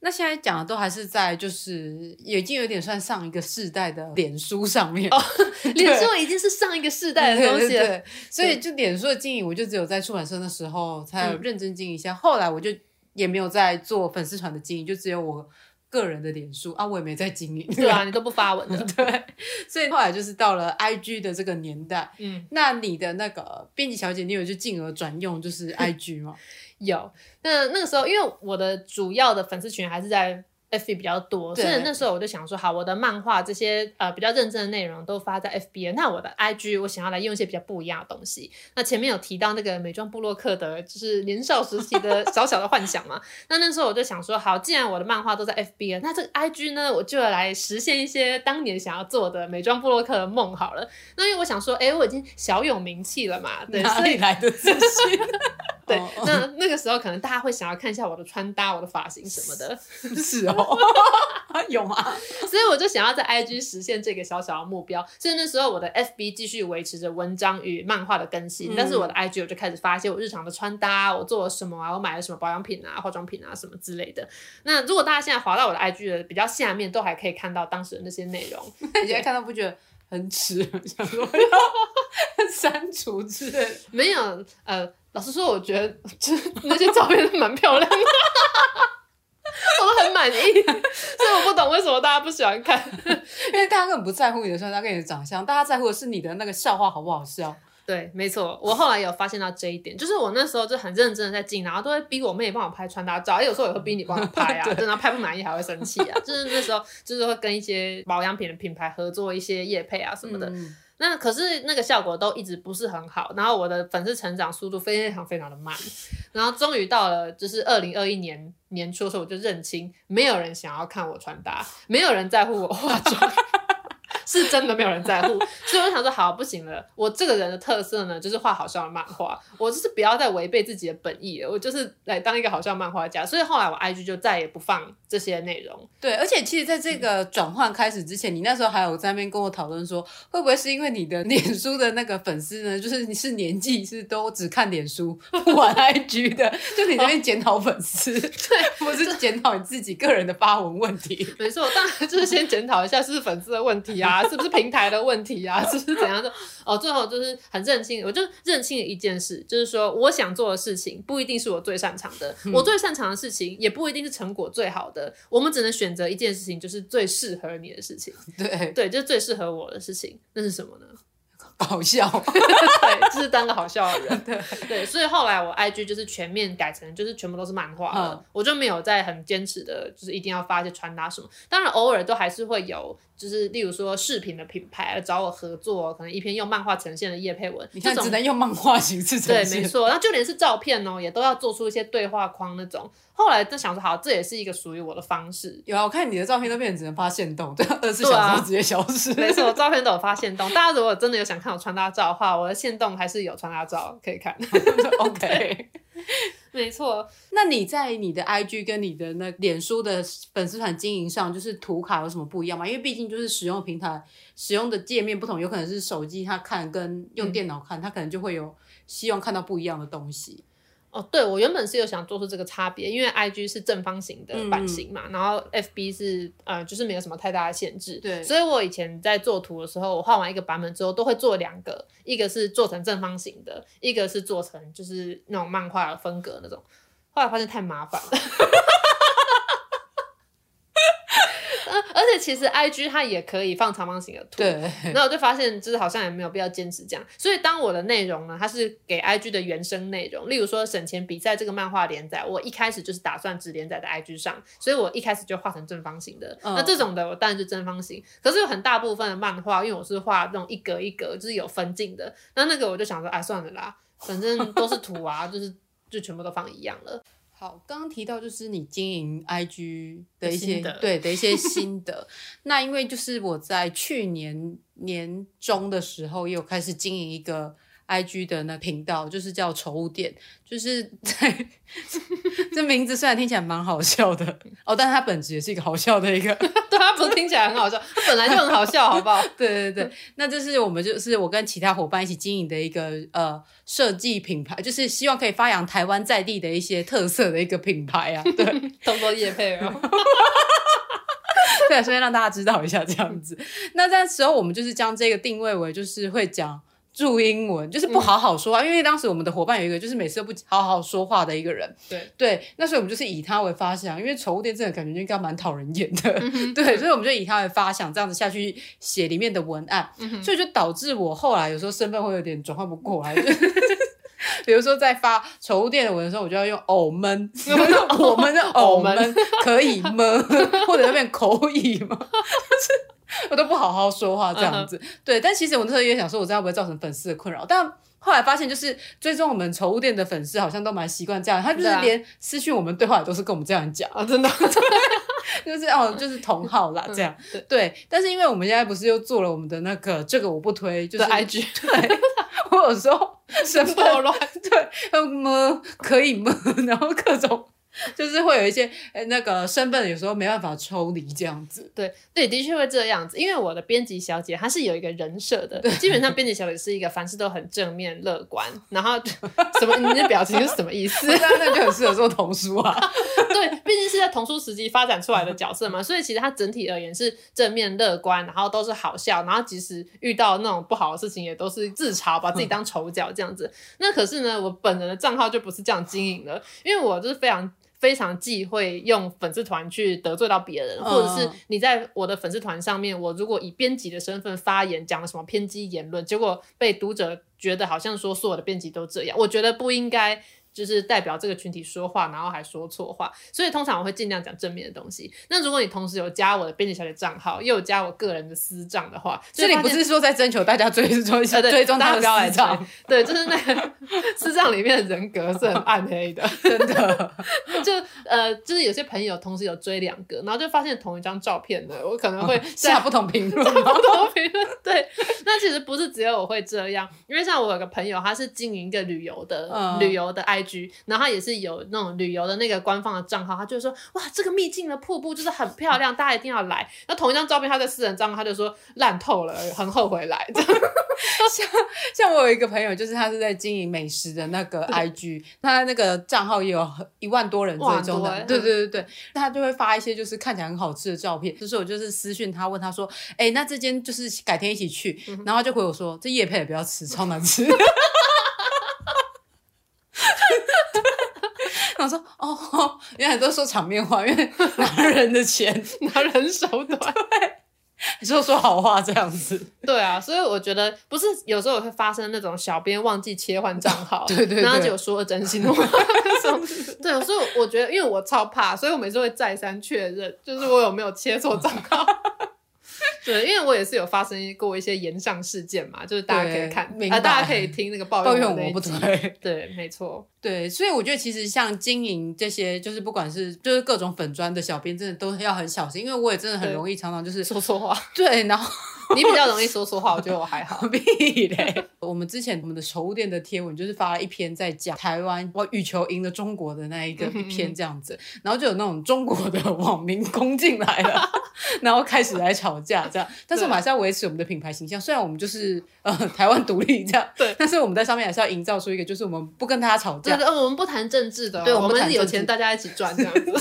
那现在讲的都还是在就是已经有点算上一个世代的脸书上面。哦，*laughs* 脸书已经是上一个世代的东西了，对对对，所以就脸书的经营，我就只有在出版社的时候才有认真经营一下，嗯、后来我就也没有在做粉丝团的经营，就只有我。个人的脸书啊，我也没在经营。对啊，*laughs* 你都不发文的。*laughs* 对，所以后来就是到了 IG 的这个年代。嗯，那你的那个编辑小姐，你有就进而转用就是 *laughs* IG 吗？有。那那个时候，因为我的主要的粉丝群还是在。FB 比较多，所以那时候我就想说，好，我的漫画这些呃比较认真的内容都发在 FB，那我的 IG 我想要来用一些比较不一样的东西。那前面有提到那个美妆部落客的，就是年少时期的小小的幻想嘛。那那时候我就想说，好，既然我的漫画都在 FB 了，那这个 IG 呢，我就要来实现一些当年想要做的美妆部落客的梦好了。那因为我想说，哎、欸，我已经小有名气了嘛，对，哪里来的自信？*laughs* 对，那那个时候可能大家会想要看一下我的穿搭、我的发型什么的，是哦。*laughs* 有吗？*laughs* 所以我就想要在 IG 实现这个小小的目标。所以那时候我的 FB 继续维持着文章与漫画的更新，嗯、但是我的 IG 我就开始发一些我日常的穿搭，我做了什么啊，我买了什么保养品啊、化妆品啊什么之类的。那如果大家现在滑到我的 IG 的比较下面，都还可以看到当时的那些内容。*laughs* 你现在看到不觉得很耻？想说要删除之类？没有，呃，老实说，我觉得 *laughs* 就是那些照片都蛮漂亮的。*laughs* 我都很满意，所以我不懂为什么大家不喜欢看，*laughs* 因为大家根本不在乎你的穿搭跟你的长相，大家在乎的是你的那个笑话好不好笑。对，没错，我后来有发现到这一点，就是我那时候就很认真的在进，然后都会逼我妹帮我拍穿搭照，有时候也会逼你帮我拍啊，真的拍不满意还会生气啊，就是那时候就是会跟一些保养品的品牌合作一些业配啊什么的。嗯那可是那个效果都一直不是很好，然后我的粉丝成长速度非常非常的慢，然后终于到了就是二零二一年年初的时候，我就认清没有人想要看我穿搭，没有人在乎我化妆，*laughs* *laughs* 是真的没有人在乎。*laughs* 所以我想说，好，不行了，我这个人的特色呢，就是画好笑的漫画，我就是不要再违背自己的本意了，我就是来当一个好笑漫画家。所以后来我 IG 就再也不放这些内容。对，而且其实在这个转换开始之前，你那时候还有在那边跟我讨论说，会不会是因为你的脸书的那个粉丝呢，*laughs* 就是你是年纪是都只看脸书不玩 IG 的，就你那边检讨粉丝，对，不是检讨你自己个人的发文问题。没错，当然就是先检讨一下是不是粉丝的问题啊，是不是平台的问题啊，是不是怎样的？哦，最后就是很认清，我就认清了一件事，就是说我想做的事情不一定是我最擅长的，嗯、我最擅长的事情也不一定是成果最好的，我们只能选择一件事情，就是最适合你的事情。*laughs* 对对，就是最适合我的事情，那是什么呢？*laughs* 搞笑，*laughs* 对，就是当个好笑的人，对对，所以后来我 IG 就是全面改成就是全部都是漫画了，嗯、我就没有再很坚持的，就是一定要发一些穿搭什么，当然偶尔都还是会有。就是例如说饰品的品牌来找我合作，可能一篇用漫画呈现的叶配文，你看只能用漫画形式呈现。对，没错。然后就连是照片哦，也都要做出一些对话框那种。后来就想说，好，这也是一个属于我的方式。有啊，我看你的照片都变成只能发现动，对，*laughs* 二十四小时直接消失。啊、没错，照片都有发现动。大家如果真的有想看我穿搭照的话，我的现动还是有穿搭照可以看。*laughs* OK。*laughs* *laughs* 没错，那你在你的 IG 跟你的那脸书的粉丝团经营上，就是图卡有什么不一样吗？因为毕竟就是使用平台、使用的界面不同，有可能是手机他看跟用电脑看，他、嗯、可能就会有希望看到不一样的东西。哦，对，我原本是有想做出这个差别，因为 I G 是正方形的版型嘛，嗯、然后 F B 是呃，就是没有什么太大的限制。对，所以我以前在做图的时候，我画完一个版本之后，都会做两个，一个是做成正方形的，一个是做成就是那种漫画的风格那种。后来发现太麻烦了。*laughs* 而且其实 I G 它也可以放长方形的图，对。然后我就发现，就是好像也没有必要坚持这样。所以当我的内容呢，它是给 I G 的原生内容，例如说省钱比赛这个漫画连载，我一开始就是打算只连载在 I G 上，所以我一开始就画成正方形的。嗯、那这种的我当然就正方形。可是有很大部分的漫画，因为我是画那种一格一格，就是有分镜的。那那个我就想说，哎，算了啦，反正都是图啊，*laughs* 就是就全部都放一样了。好，刚刚提到就是你经营 IG 的一些对的一些心得。那因为就是我在去年年中的时候，也有开始经营一个 IG 的那频道，就是叫宠物店，就是在 *laughs* 这名字虽然听起来蛮好笑的哦，但是它本质也是一个好笑的一个。*laughs* 对，它不是听起来很好笑，它本来就很好笑，好不好？对对对，那这是我们就是我跟其他伙伴一起经营的一个呃设计品牌，就是希望可以发扬台湾在地的一些特色的一个品牌啊。对，*laughs* 偷偷业配哦。对，所以让大家知道一下这样子。那在时候我们就是将这个定位为就是会讲。注英文就是不好好说话，嗯、因为当时我们的伙伴有一个就是每次都不好好说话的一个人。对对，那所以我们就是以他为发想，因为宠物店真的感觉应该蛮讨人厌的。嗯、*laughs* 对，所以我们就以他为发想，这样子下去写里面的文案，嗯、所以就导致我后来有时候身份会有点转换不过来。*laughs* 比如说在发宠物店的文的时候，我就要用偶们，*laughs* 我们的偶们可以吗？或者要变口语吗？就是。我都不好好说话这样子，uh huh. 对，但其实我那时候也想说，我这样会不会造成粉丝的困扰？但后来发现，就是追踪我们宠物店的粉丝好像都蛮习惯这样，他就是连私讯我们对话也都是跟我们这样讲啊，真的，*laughs* 就是哦，就是同号啦，这样，对，对。但是因为我们现在不是又做了我们的那个这个我不推，就是 IG，*laughs* 对，我有时候 *laughs* 生破乱，对，么可以吗？然后各种。*laughs* 就是会有一些诶那个身份有时候没办法抽离这样子，对对，的确会这样子。因为我的编辑小姐她是有一个人设的，基本上编辑小姐是一个凡事都很正面乐观，然后什么你的表情是什么意思？*laughs* 那那就很适合做童书啊。*laughs* 对，毕竟是在童书时期发展出来的角色嘛，所以其实她整体而言是正面乐观，然后都是好笑，然后即使遇到那种不好的事情，也都是自嘲，把自己当丑角这样子。嗯、那可是呢，我本人的账号就不是这样经营的，因为我就是非常。非常忌讳用粉丝团去得罪到别人，或者是你在我的粉丝团上面，我如果以编辑的身份发言，讲了什么偏激言论，结果被读者觉得好像说所有的编辑都这样，我觉得不应该就是代表这个群体说话，然后还说错话，所以通常我会尽量讲正面的东西。那如果你同时有加我的编辑小姐账号，又有加我个人的私账的话，所以你不是说在征求大家追踪 *laughs* 追追踪他的私账？对，就是那个私账里面的人格是很暗黑的，*laughs* 真的。就呃，就是有些朋友同时有追两个，然后就发现同一张照片的，我可能会 *laughs* 下不同评论，不同评论。对，那其实不是只有我会这样，因为像我有个朋友，他是经营一个旅游的、嗯、旅游的 IG，然后他也是有那种旅游的那个官方的账号，他就说哇，这个秘境的瀑布就是很漂亮，大家一定要来。那同一张照片，他在私人账号他就说烂透了，很后悔来。*laughs* 像像我有一个朋友，就是他是在经营美食的那个 IG，他那个账号也有一万多人追踪的，对对对对，他就会发一些就是看起来很好吃的照片，就是我就是私讯他问他说，哎、欸，那这间就是改天一起去，然后他就回我说，这叶配也不要吃，超难吃。*laughs* 我说哦，原来都说场面话，因为拿人的钱，*laughs* 拿人手短，对，你说说好话这样子，对啊，所以我觉得不是有时候会发生那种小编忘记切换账号，对，对对，然后就说了真心话，对，所以我觉得，因为我超怕，所以我每次会再三确认，就是我有没有切错账号。对，因为我也是有发生过一些炎上事件嘛，就是大家可以看，啊，大家可以听那个抱 *laughs* 怨我不对，*laughs* 对，没错，对，所以我觉得其实像经营这些，就是不管是就是各种粉砖的小编，真的都要很小心，因为我也真的很容易常常就是 *laughs* 说错话，对，然后。你比较容易说说话，我觉得我还好。屁嘞！我们之前我们的宠物店的贴文就是发了一篇在讲台湾我羽球赢了中国的那一个一篇这样子，然后就有那种中国的网民攻进来了，然后开始来吵架这样。但是我们还是要维持我们的品牌形象，虽然我们就是呃台湾独立这样，对，但是我们在上面还是要营造出一个就是我们不跟大家吵架，对，我们不谈政治的，对，我们是有钱大家一起赚这样子。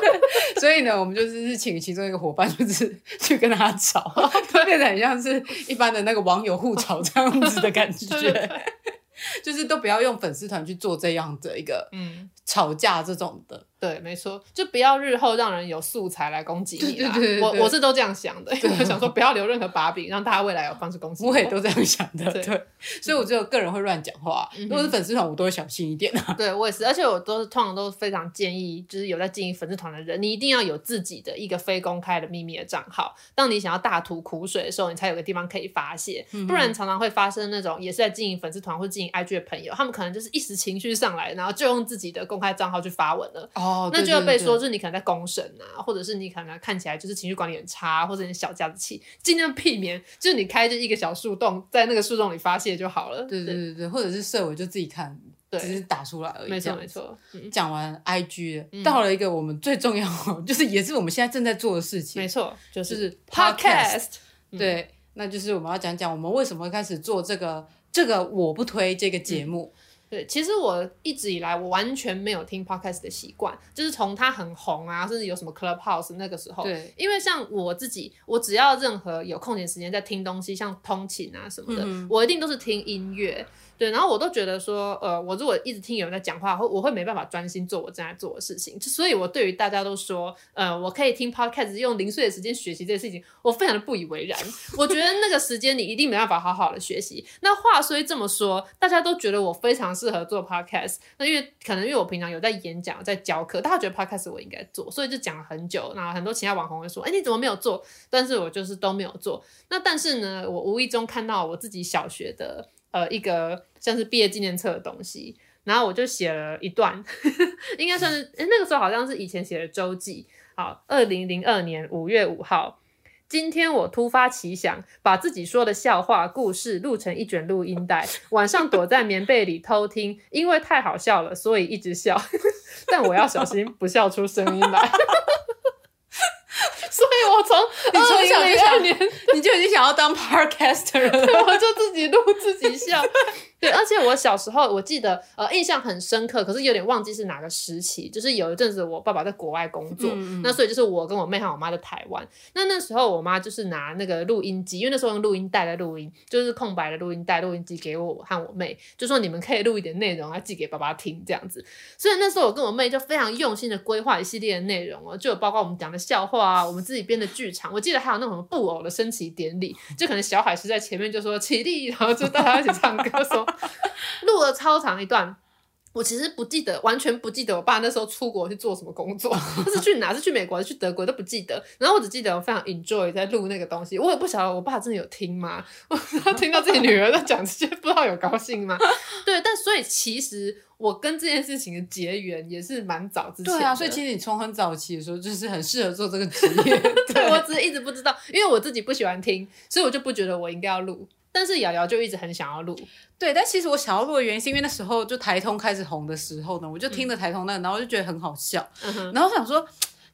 *laughs* 所以呢，我们就是请其中一个伙伴就是 *laughs* 去跟他吵，变得很像是一般的那个网友互吵这样子的感觉，*laughs* 就是都不要用粉丝团去做这样的一个嗯吵架这种的。对，没错，就不要日后让人有素材来攻击你啦。对对对对，我我是都这样想的，因 *laughs* 为我想说不要留任何把柄，让大家未来有方式攻击。我也都这样想的，对。对，所以我只有个人会乱讲话，嗯、如果是粉丝团，我都会小心一点啊。对，我也是，而且我都是通常都非常建议，就是有在经营粉丝团的人，你一定要有自己的一个非公开的秘密的账号。当你想要大吐苦水的时候，你才有个地方可以发泄。嗯、不然常常会发生那种也是在经营粉丝团或经营 IG 的朋友，他们可能就是一时情绪上来，然后就用自己的公开账号去发文了。哦，那就要被说。就是你可能在公审啊，或者是你可能看起来就是情绪管理很差，或者你小家子气，尽量避免。就是你开着一个小树洞，在那个树洞里发泄就好了。对对对对，或者是设为就自己看，对，只是打出来而已。没错没错。讲、嗯、完 IG，、嗯、到了一个我们最重要，就是也是我们现在正在做的事情。没错，就是 Podcast。对，那就是我们要讲讲我们为什么开始做这个这个我不推这个节目。嗯对，其实我一直以来我完全没有听 podcast 的习惯，就是从它很红啊，甚至有什么 Clubhouse 那个时候。对，因为像我自己，我只要任何有空闲时间在听东西，像通勤啊什么的，嗯、我一定都是听音乐。对，然后我都觉得说，呃，我如果一直听有人在讲话，会我会没办法专心做我正在做的事情。所以，我对于大家都说，呃，我可以听 podcast，用零碎的时间学习这件事情，我非常的不以为然。我觉得那个时间你一定没办法好好的学习。那话虽这么说，大家都觉得我非常适合做 podcast。那因为可能因为我平常有在演讲、在教课，大家觉得 podcast 我应该做，所以就讲了很久。那很多其他网红会说，哎，你怎么没有做？但是我就是都没有做。那但是呢，我无意中看到我自己小学的。呃，一个像是毕业纪念册的东西，然后我就写了一段，*laughs* 应该算是，那个时候好像是以前写的周记。好，二零零二年五月五号，今天我突发奇想，把自己说的笑话、故事录成一卷录音带，晚上躲在棉被里偷听，因为太好笑了，所以一直笑，*laughs* 但我要小心不笑出声音来。*laughs* 所以我从二零零二年 *laughs* 你就已经想要当 podcaster 了，*laughs* 我就自己录自己笑。*laughs* 对，而且我小时候我记得，呃，印象很深刻，可是有点忘记是哪个时期。就是有一阵子我爸爸在国外工作，嗯、那所以就是我跟我妹和我妈在台湾。那那时候我妈就是拿那个录音机，因为那时候用录音带来录音，就是空白的录音带、录音机给我和我妹，就说你们可以录一点内容来寄给爸爸听这样子。所以那时候我跟我妹就非常用心的规划一系列的内容哦，就有包括我们讲的笑话啊，我们自己编的剧场。我记得还有那种布偶的升旗典礼，就可能小海狮在前面就说起立，然后就大家一起唱歌说。录了超长一段，我其实不记得，完全不记得我爸那时候出国去做什么工作，*laughs* 他是去哪？是去美国还是去德国？都不记得。然后我只记得我非常 enjoy 在录那个东西。我也不晓得我爸真的有听吗？*laughs* 他听到自己女儿在讲这些，不知道有高兴吗？对，但所以其实我跟这件事情的结缘也是蛮早之前。对啊，所以其实你从很早期的时候就是很适合做这个职 *laughs* 业。对，对我只是一直不知道，因为我自己不喜欢听，所以我就不觉得我应该要录。但是瑶瑶就一直很想要录，对，但其实我想要录的原因是因为那时候就台通开始红的时候呢，我就听着台通那个，然后我就觉得很好笑，嗯、然后我想说，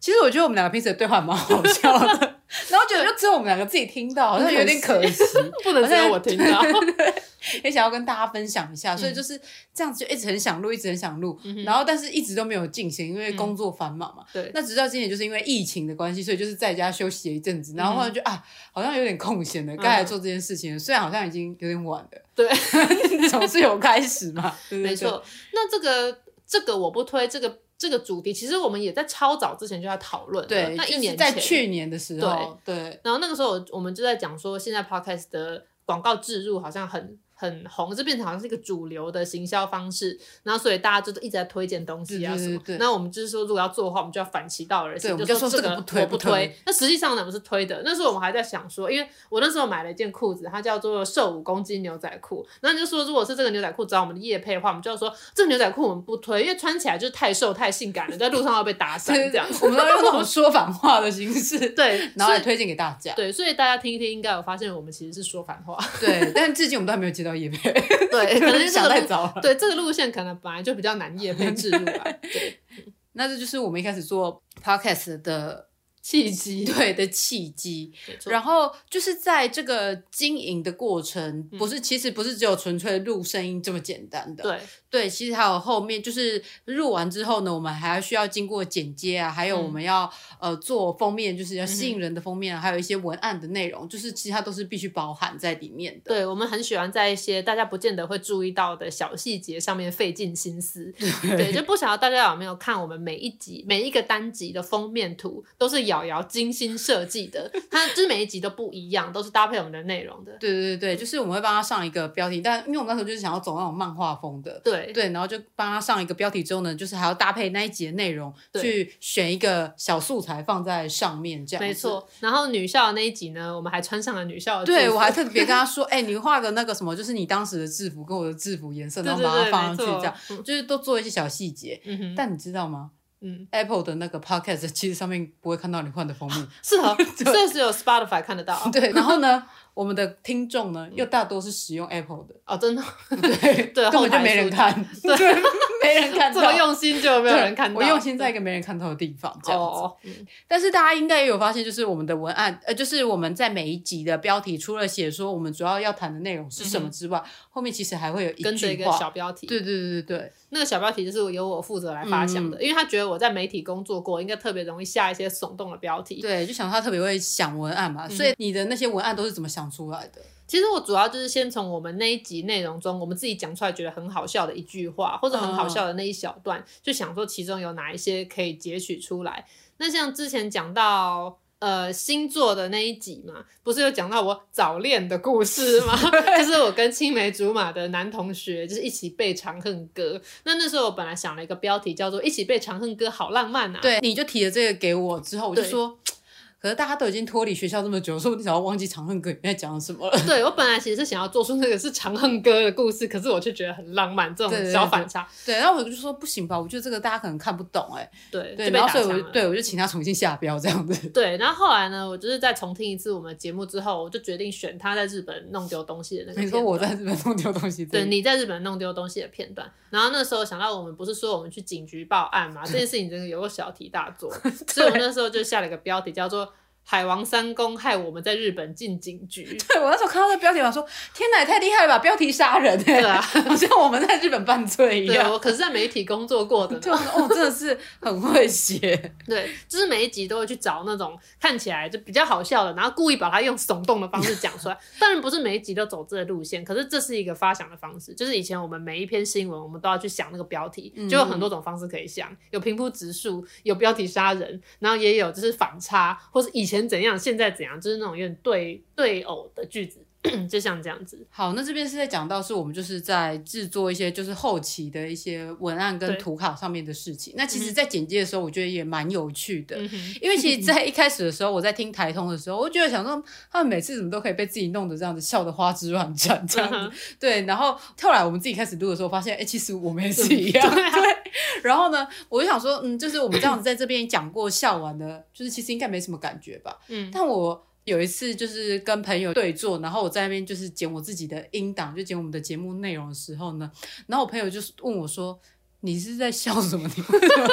其实我觉得我们两个平时的对话蛮好笑的，*laughs* 然后觉得就只有我们两个自己听到，好像有点可惜，不能只有我听到。*laughs* 也想要跟大家分享一下，嗯、所以就是这样子，就一直很想录，一直很想录，嗯、然后但是一直都没有进行，因为工作繁忙嘛。嗯、对。那直到今年，就是因为疫情的关系，所以就是在家休息了一阵子，然后后来就、嗯、啊，好像有点空闲了，该来做这件事情虽然好像已经有点晚了。对。*laughs* 总是有开始嘛。没错。那这个这个我不推这个这个主题，其实我们也在超早之前就在讨论。对。那一年在去年的时候。对。对。然后那个时候，我们就在讲说，现在 Podcast 的广告植入好像很。很红，这变成好像是一个主流的行销方式，然后所以大家就一直在推荐东西啊什么。那我们就是说，如果要做的话，我们就要反其道而行，就说这个不推不推。那实际上呢，我们是推的，那时候我们还在想说，因为我那时候买了一件裤子，它叫做瘦五公斤牛仔裤。那你就说，如果是这个牛仔裤找我们的业配的话，我们就要说这个牛仔裤我们不推，因为穿起来就是太瘦太性感了，在路上要被打散这样。我们要用这种说反话的形式，*laughs* 对，然后来推荐给大家。对，所以大家听一听，应该有发现我们其实是说反话。对，但至今我们都还没有接到叶配。对，*laughs* 可能、这个、想太早了。对，这个路线可能本来就比较难叶配制度吧。对，*laughs* 那这就是我们一开始做 podcast 的。契机，对的契机，然后就是在这个经营的过程，不是其实不是只有纯粹录声音这么简单的，对。对，其实还有后面就是录完之后呢，我们还要需要经过剪接啊，还有我们要呃做封面，就是要吸引人的封面，还有一些文案的内容，就是其他都是必须包含在里面的。对，我们很喜欢在一些大家不见得会注意到的小细节上面费尽心思，对，就不晓得大家有没有看我们每一集每一个单集的封面图都是瑶瑶精心设计的，它就是每一集都不一样，都是搭配我们的内容的。对对对，就是我们会帮他上一个标题，但因为我们那时候就是想要走那种漫画风的，对对，然后就帮他上一个标题之后呢，就是还要搭配那一集的内容，去选一个小素材放在上面，这样。没错。然后女校的那一集呢，我们还穿上了女校的。对，我还特别跟他说，哎、欸，你画个那个什么，就是你当时的制服跟我的制服颜色，然后把它放上去，这样就是都做一些小细节。嗯哼。但你知道吗？嗯，Apple 的那个 Podcast 其实上面不会看到你换的封面，*laughs* 是啊，*laughs* 这只有 Spotify 看得到。对，然后呢？*laughs* 我们的听众呢，又大多是使用 Apple 的。哦，真的，对 *laughs* 对，根本就没人看，对，*laughs* 没人看到，这么用心就没有人看到，我用心在一个没人看到的地方，这样子。但是大家应该也有发现，就是我们的文案，呃，就是我们在每一集的标题，除了写说我们主要要谈的内容是什么之外，后面其实还会有一跟着一个小标题，对对对对。对，那个小标题就是由我负责来发想的，因为他觉得我在媒体工作过，应该特别容易下一些耸动的标题，对，就想他特别会想文案嘛，所以你的那些文案都是怎么想出来的？其实我主要就是先从我们那一集内容中，我们自己讲出来觉得很好笑的一句话，或者很好笑的那一小段，就想说其中有哪一些可以截取出来。那像之前讲到呃星座的那一集嘛，不是有讲到我早恋的故事吗？*laughs* 就是我跟青梅竹马的男同学，就是一起背《长恨歌》。那那时候我本来想了一个标题叫做“一起背《长恨歌》，好浪漫啊”。对，你就提了这个给我之后，我就说。可是大家都已经脱离学校这么久，说不定想要忘记《长恨歌》里面讲什么了。*laughs* 对，我本来其实是想要做出那个是《长恨歌》的故事，可是我却觉得很浪漫，这种小反差。对，对，对，对，然后我就说不行吧，我觉得这个大家可能看不懂哎。对对，然后所以我对我就请他重新下标这样子。对，然后后来呢，我就是再重听一次我们节目之后，我就决定选他在日本弄丢东西的那个。你说我在日本弄丢东西？对，你在日本弄丢东西的片段。然后那时候想到我们不是说我们去警局报案嘛，这件事情真的有个小题大做，*laughs* 所以我那时候就下了一个标题叫做。海王三公害我们在日本进警局。*laughs* 对，我那时候看到那标题，我说天哪，也太厉害了吧！标题杀人，对啊，*laughs* 好像我们在日本犯罪一样。对，我可是在媒体工作过的。*laughs* 对，哦，真的是很会写。对，就是每一集都会去找那种看起来就比较好笑的，然后故意把它用耸动的方式讲出来。当然不是每一集都走这个路线，可是这是一个发想的方式。就是以前我们每一篇新闻，我们都要去想那个标题，就有很多种方式可以想，有平铺直述，有标题杀人，然后也有就是反差，或是以前前怎样，现在。怎样？就是那种有点对对偶的句子，*clears throat* 就像这样子。好，那这边是在讲到是我们就是在制作一些就是后期的一些文案跟图卡上面的事情。那其实，在简介的时候，我觉得也蛮有趣的，嗯、因为其实，*laughs* 在一开始的时候，我在听台通的时候，我觉得想说他们每次怎么都可以被自己弄得这样子笑得花枝乱颤这样子。嗯、*laughs* 对，然后后来我们自己开始录的时候，发现哎、欸，其实我们也是一样。对，啊、*laughs* 对，然后呢，我就想说，嗯，就是我们这样子在这边讲过笑完的，就是其实应该没什么感觉吧。嗯，但我。有一次就是跟朋友对坐，然后我在那边就是剪我自己的音档，就剪我们的节目内容的时候呢，然后我朋友就是问我说。你是在笑什么？*laughs* 你为什么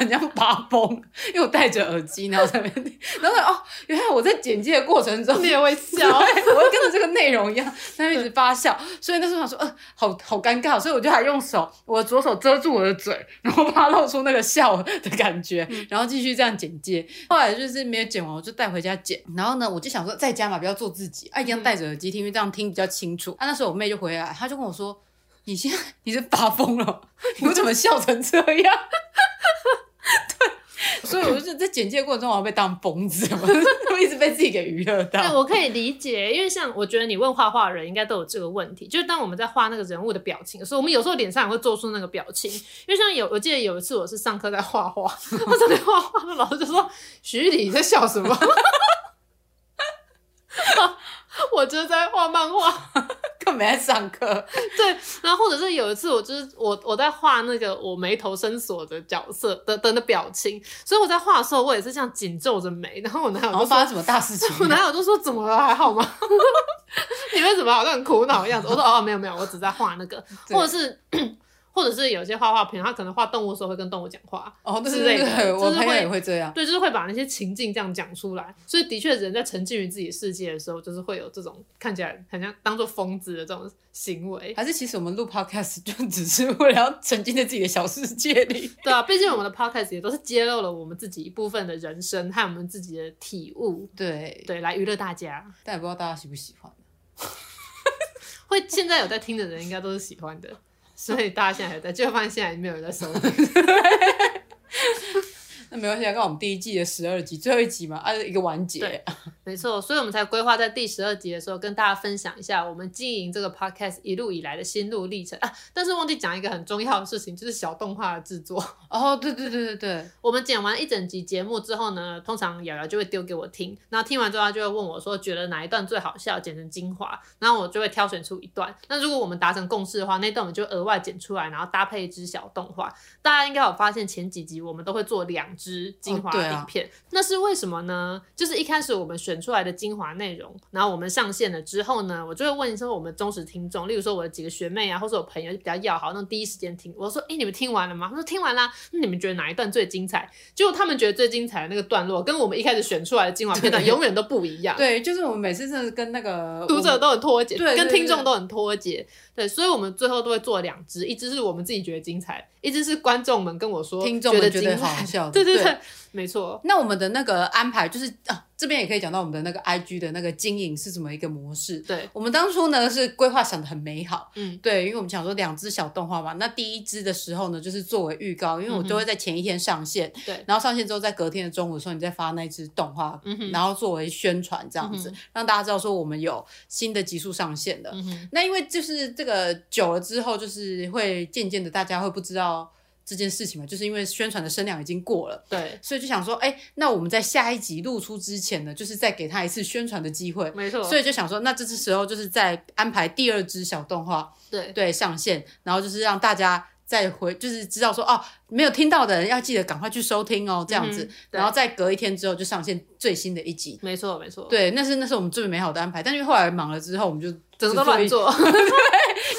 很像发疯？因为我戴着耳机，然后在那边，然后哦，原来我在剪辑的过程中你也会笑，我会跟着这个内容一样，在那边一直发笑。所以那时候想说，呃，好好尴尬，所以我就还用手，我左手遮住我的嘴，然后怕露出那个笑的感觉，然后继续这样剪接。后来就是没有剪完，我就带回家剪。然后呢，我就想说在家嘛，不要做自己，啊，一定要戴着耳机听，因为这样听比较清楚。啊，那时候我妹就回来，她就跟我说。你现在你是发疯了？你怎么笑成这样？*laughs* 对，所以我就在简介过程中，我要被当疯子，我一直被自己给娱乐到。对，我可以理解，因为像我觉得你问画画的人应该都有这个问题，就是当我们在画那个人物的表情的时候，我们有时候脸上也会做出那个表情。因为像有，我记得有一次我是上课在画画，*laughs* 我在画画，老师就说：“徐玉里你在笑什么？” *laughs* 我就是在画漫画，根本没在上课。对，然后或者是有一次，我就是我我在画那个我眉头深锁的角色的的的表情，所以我在画的时候，我也是这样紧皱着眉。然后我男友就说：“发生什么大事情？”我男友就说：“怎么了？还好吗？*laughs* 你为什么好像很苦恼的样子？”我说：“哦，没有没有，我只在画那个，*laughs* 或者是。”或者是有些画画朋友，他可能画动物的时候会跟动物讲话哦，之类的，对，我朋友也会这样，对，就是会把那些情境这样讲出来。所以的确，人在沉浸于自己世界的时候，就是会有这种看起来很像当做疯子的这种行为。还是其实我们录 podcast 就只是为了要沉浸在自己的小世界里？对啊，毕竟我们的 podcast 也都是揭露了我们自己一部分的人生和我们自己的体悟。对对，来娱乐大家。但也不知道大家喜不喜欢。*laughs* 会现在有在听的人，应该都是喜欢的。所以大家现在还在，就发现现在没有人在收。*laughs* 那没关系，刚好我们第一季的十二集最后一集嘛，啊，一个完结。对，没错，所以我们才规划在第十二集的时候跟大家分享一下我们经营这个 podcast 一路以来的心路历程啊。但是忘记讲一个很重要的事情，就是小动画的制作。哦，对对对对对，*laughs* 我们剪完一整集节目之后呢，通常瑶瑶就会丢给我听，然后听完之后他就会问我说，觉得哪一段最好笑，剪成精华，然后我就会挑选出一段。那如果我们达成共识的话，那段我们就额外剪出来，然后搭配一支小动画。大家应该有发现前几集我们都会做两。支精华影片，哦啊，那是为什么呢？就是一开始我们选出来的精华内容，然后我们上线了之后呢，我就会问一声我们忠实听众，例如说我的几个学妹啊，或者我朋友比较要好，那种第一时间听，我说：“哎、欸，你们听完了吗？”他说：“听完啦。”那你们觉得哪一段最精彩？结果他们觉得最精彩的那个段落，跟我们一开始选出来的精华片段永远都不一样。对，就是我们每次真的跟那个 *laughs* 读者都很脱节，对，跟听众都很脱节。对，所以我们最后都会做两支，一支是我们自己觉得精彩，一支是观众们跟我说听众觉得好笑。*laughs* 对对对，对没错。那我们的那个安排就是啊。这边也可以讲到我们的那个 IG 的那个经营是怎么一个模式。对，我们当初呢是规划想的很美好，嗯，对，因为我们想说两只小动画嘛，那第一只的时候呢，就是作为预告，因为我就会在前一天上线，对、嗯，然后上线之后，在隔天的中午的时候，你再发那只动画，嗯，然后作为宣传这样子，嗯，让大家知道说我们有新的集数上线的。嗯，那因为就是这个久了之后，就是会渐渐的大家会不知道。这件事情嘛，就是因为宣传的声量已经过了，对，所以就想说，哎，那我们在下一集露出之前呢，就是再给他一次宣传的机会，没错。所以就想说，那这次时候就是在安排第二支小动画，对。对上线，然后就是让大家再回，就是知道说，哦，没有听到的人要记得赶快去收听哦，这样子，嗯、然后再隔一天之后就上线最新的一集，没错没错，对，那是那是我们最美好的安排，但是后来忙了之后，我们就整个都乱做。*laughs*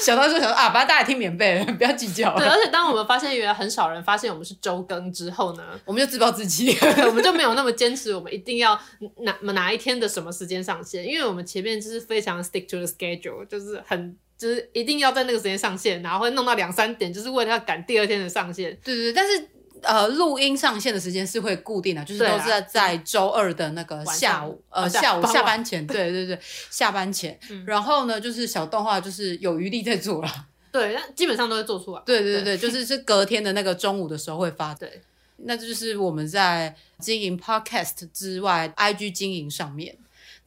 想到就想说啊，反正大家听免费，不要计较。对，而且当我们发现原来很少人发现我们是周更之后呢，*laughs* 我们就自暴自弃，我们就没有那么坚持，我们一定要哪哪一天的什么时间上线，因为我们前面就是非常 stick to the schedule，就是很就是一定要在那个时间上线，然后会弄到两三点，就是为了要赶第二天的上线。对对对，但是。呃，录音上线的时间是会固定的，就是都是在在周二的那个下午，呃，下午下班前，*laughs* 对对对，下班前。嗯、然后呢，就是小动画就是有余力在做了，对，那基本上都会做出来。对对对，就是是隔天的那个中午的时候会发。*laughs* 对，那这就是我们在经营 Podcast 之外，IG 经营上面。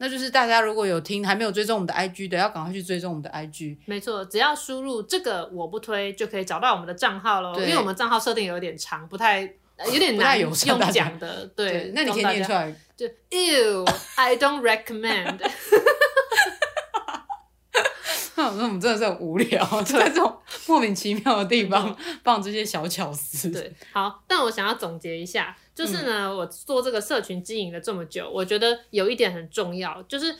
那就是大家如果有听还没有追踪我们的 IG 的，要赶快去追踪我们的 IG。没错，只要输入这个我不推，就可以找到我们的账号 �ո。因为我们账号设定有点长，不太有点难用讲的。对，对，那你可以念出来。就 Ew，I don't recommend。*laughs* *laughs* 那我们真的是很无聊，*laughs* 就在这种莫名其妙的地方放这些小巧思。对，好，但我想要总结一下，就是呢，嗯、我做这个社群经营了这么久，我觉得有一点很重要，就是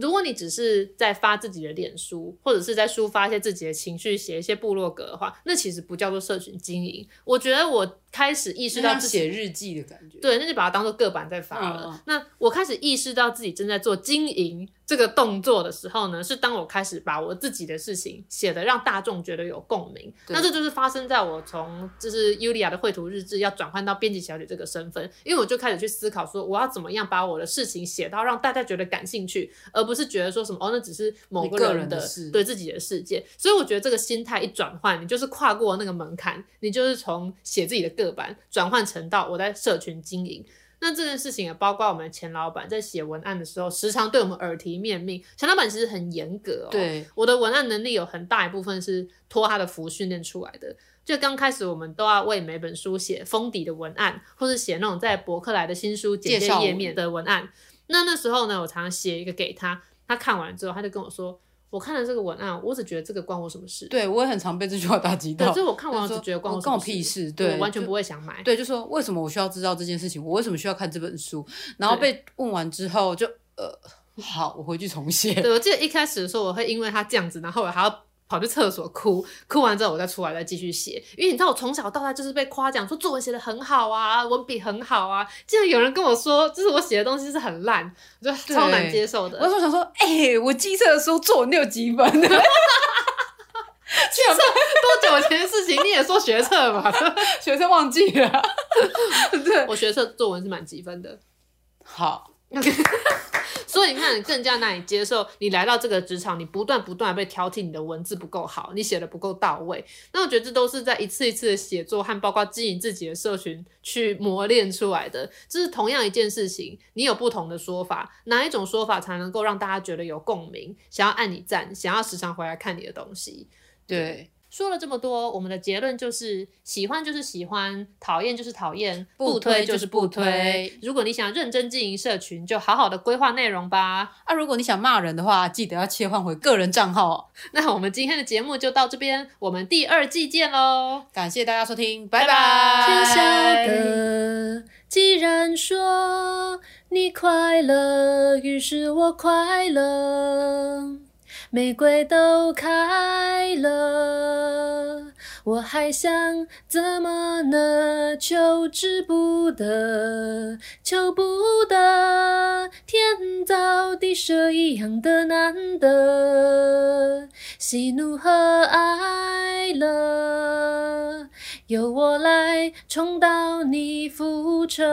如果你只是在发自己的脸书，或者是在抒发一些自己的情绪，写一些部落格的话，那其实不叫做社群经营。我觉得我。开始意识到自己写日记的感觉，对，那就把它当做个版在发了。嗯、那我开始意识到自己正在做经营这个动作的时候呢，是当我开始把我自己的事情写的让大众觉得有共鸣。那这就是发生在我从就是 Yulia 的绘图日志要转换到编辑小姐这个身份，因为我就开始去思考说，我要怎么样把我的事情写到让大家觉得感兴趣，而不是觉得说什么哦，那只是某个人的对自己的世界。所以我觉得这个心态一转换，你就是跨过那个门槛，你就是从写自己的个版转换。成到，我在社群经营，那这件事情也包括我们的前老板在写文案的时候，时常对我们耳提面命。前老板其实很严格哦，对，我的文案能力有很大一部分是托他的福训练出来的。就刚开始我们都要为每本书写封底的文案，或是写那种在博客来的新书简介页面的文案。那那时候呢，我常常写一个给他，他看完之后，他就跟我说。我看了这个文案，我只觉得这个关我什么事？对，我也很常被这句话打击到。可是我看完我只觉得关我屁事？对，我完全不会想买。对，就说为什么我需要知道这件事情？我为什么需要看这本书？然后被问完之后就，就呃，好，我回去重写。对，我记得一开始的时候，我会因为他这样子，然后我还要。跑去厕所哭，哭完之后我再出来再继续写，因为你知道我从小到大就是被夸奖说作文写的很好啊，文笔很好啊。竟然有人跟我说，就是我写的东西是很烂，我就超难接受的。我就想说，哎、欸，我机测的时候作文六几分？机测多久前的事情？你也说学测吧？*laughs* 学测忘记了。*laughs* 对，我学测作文是满几分的。好。*laughs* 所以你看，更加难以接受你来到这个职场，你不断不断被挑剔，你的文字不够好，你写的不够到位。那我觉得这都是在一次一次的写作和包括经营自己的社群去磨练出来的。这是同样一件事情，你有不同的说法，哪一种说法才能够让大家觉得有共鸣，想要按你赞，想要时常回来看你的东西？对。说了这么多，我们的结论就是：喜欢就是喜欢，讨厌就是讨厌，不推就是不推。如果你想认真经营社群，就好好的规划内容吧。啊，如果你想骂人的话，记得要切换回个人账号。那我们今天的节目就到这边，我们第二季见喽！感谢大家收听，拜拜。天晓得，既然说你快乐，于是我快乐。玫瑰都开了，我还想怎么呢？求之不得，求不得，天造地设一样的难得，喜怒和哀乐，由我来重蹈你覆辙。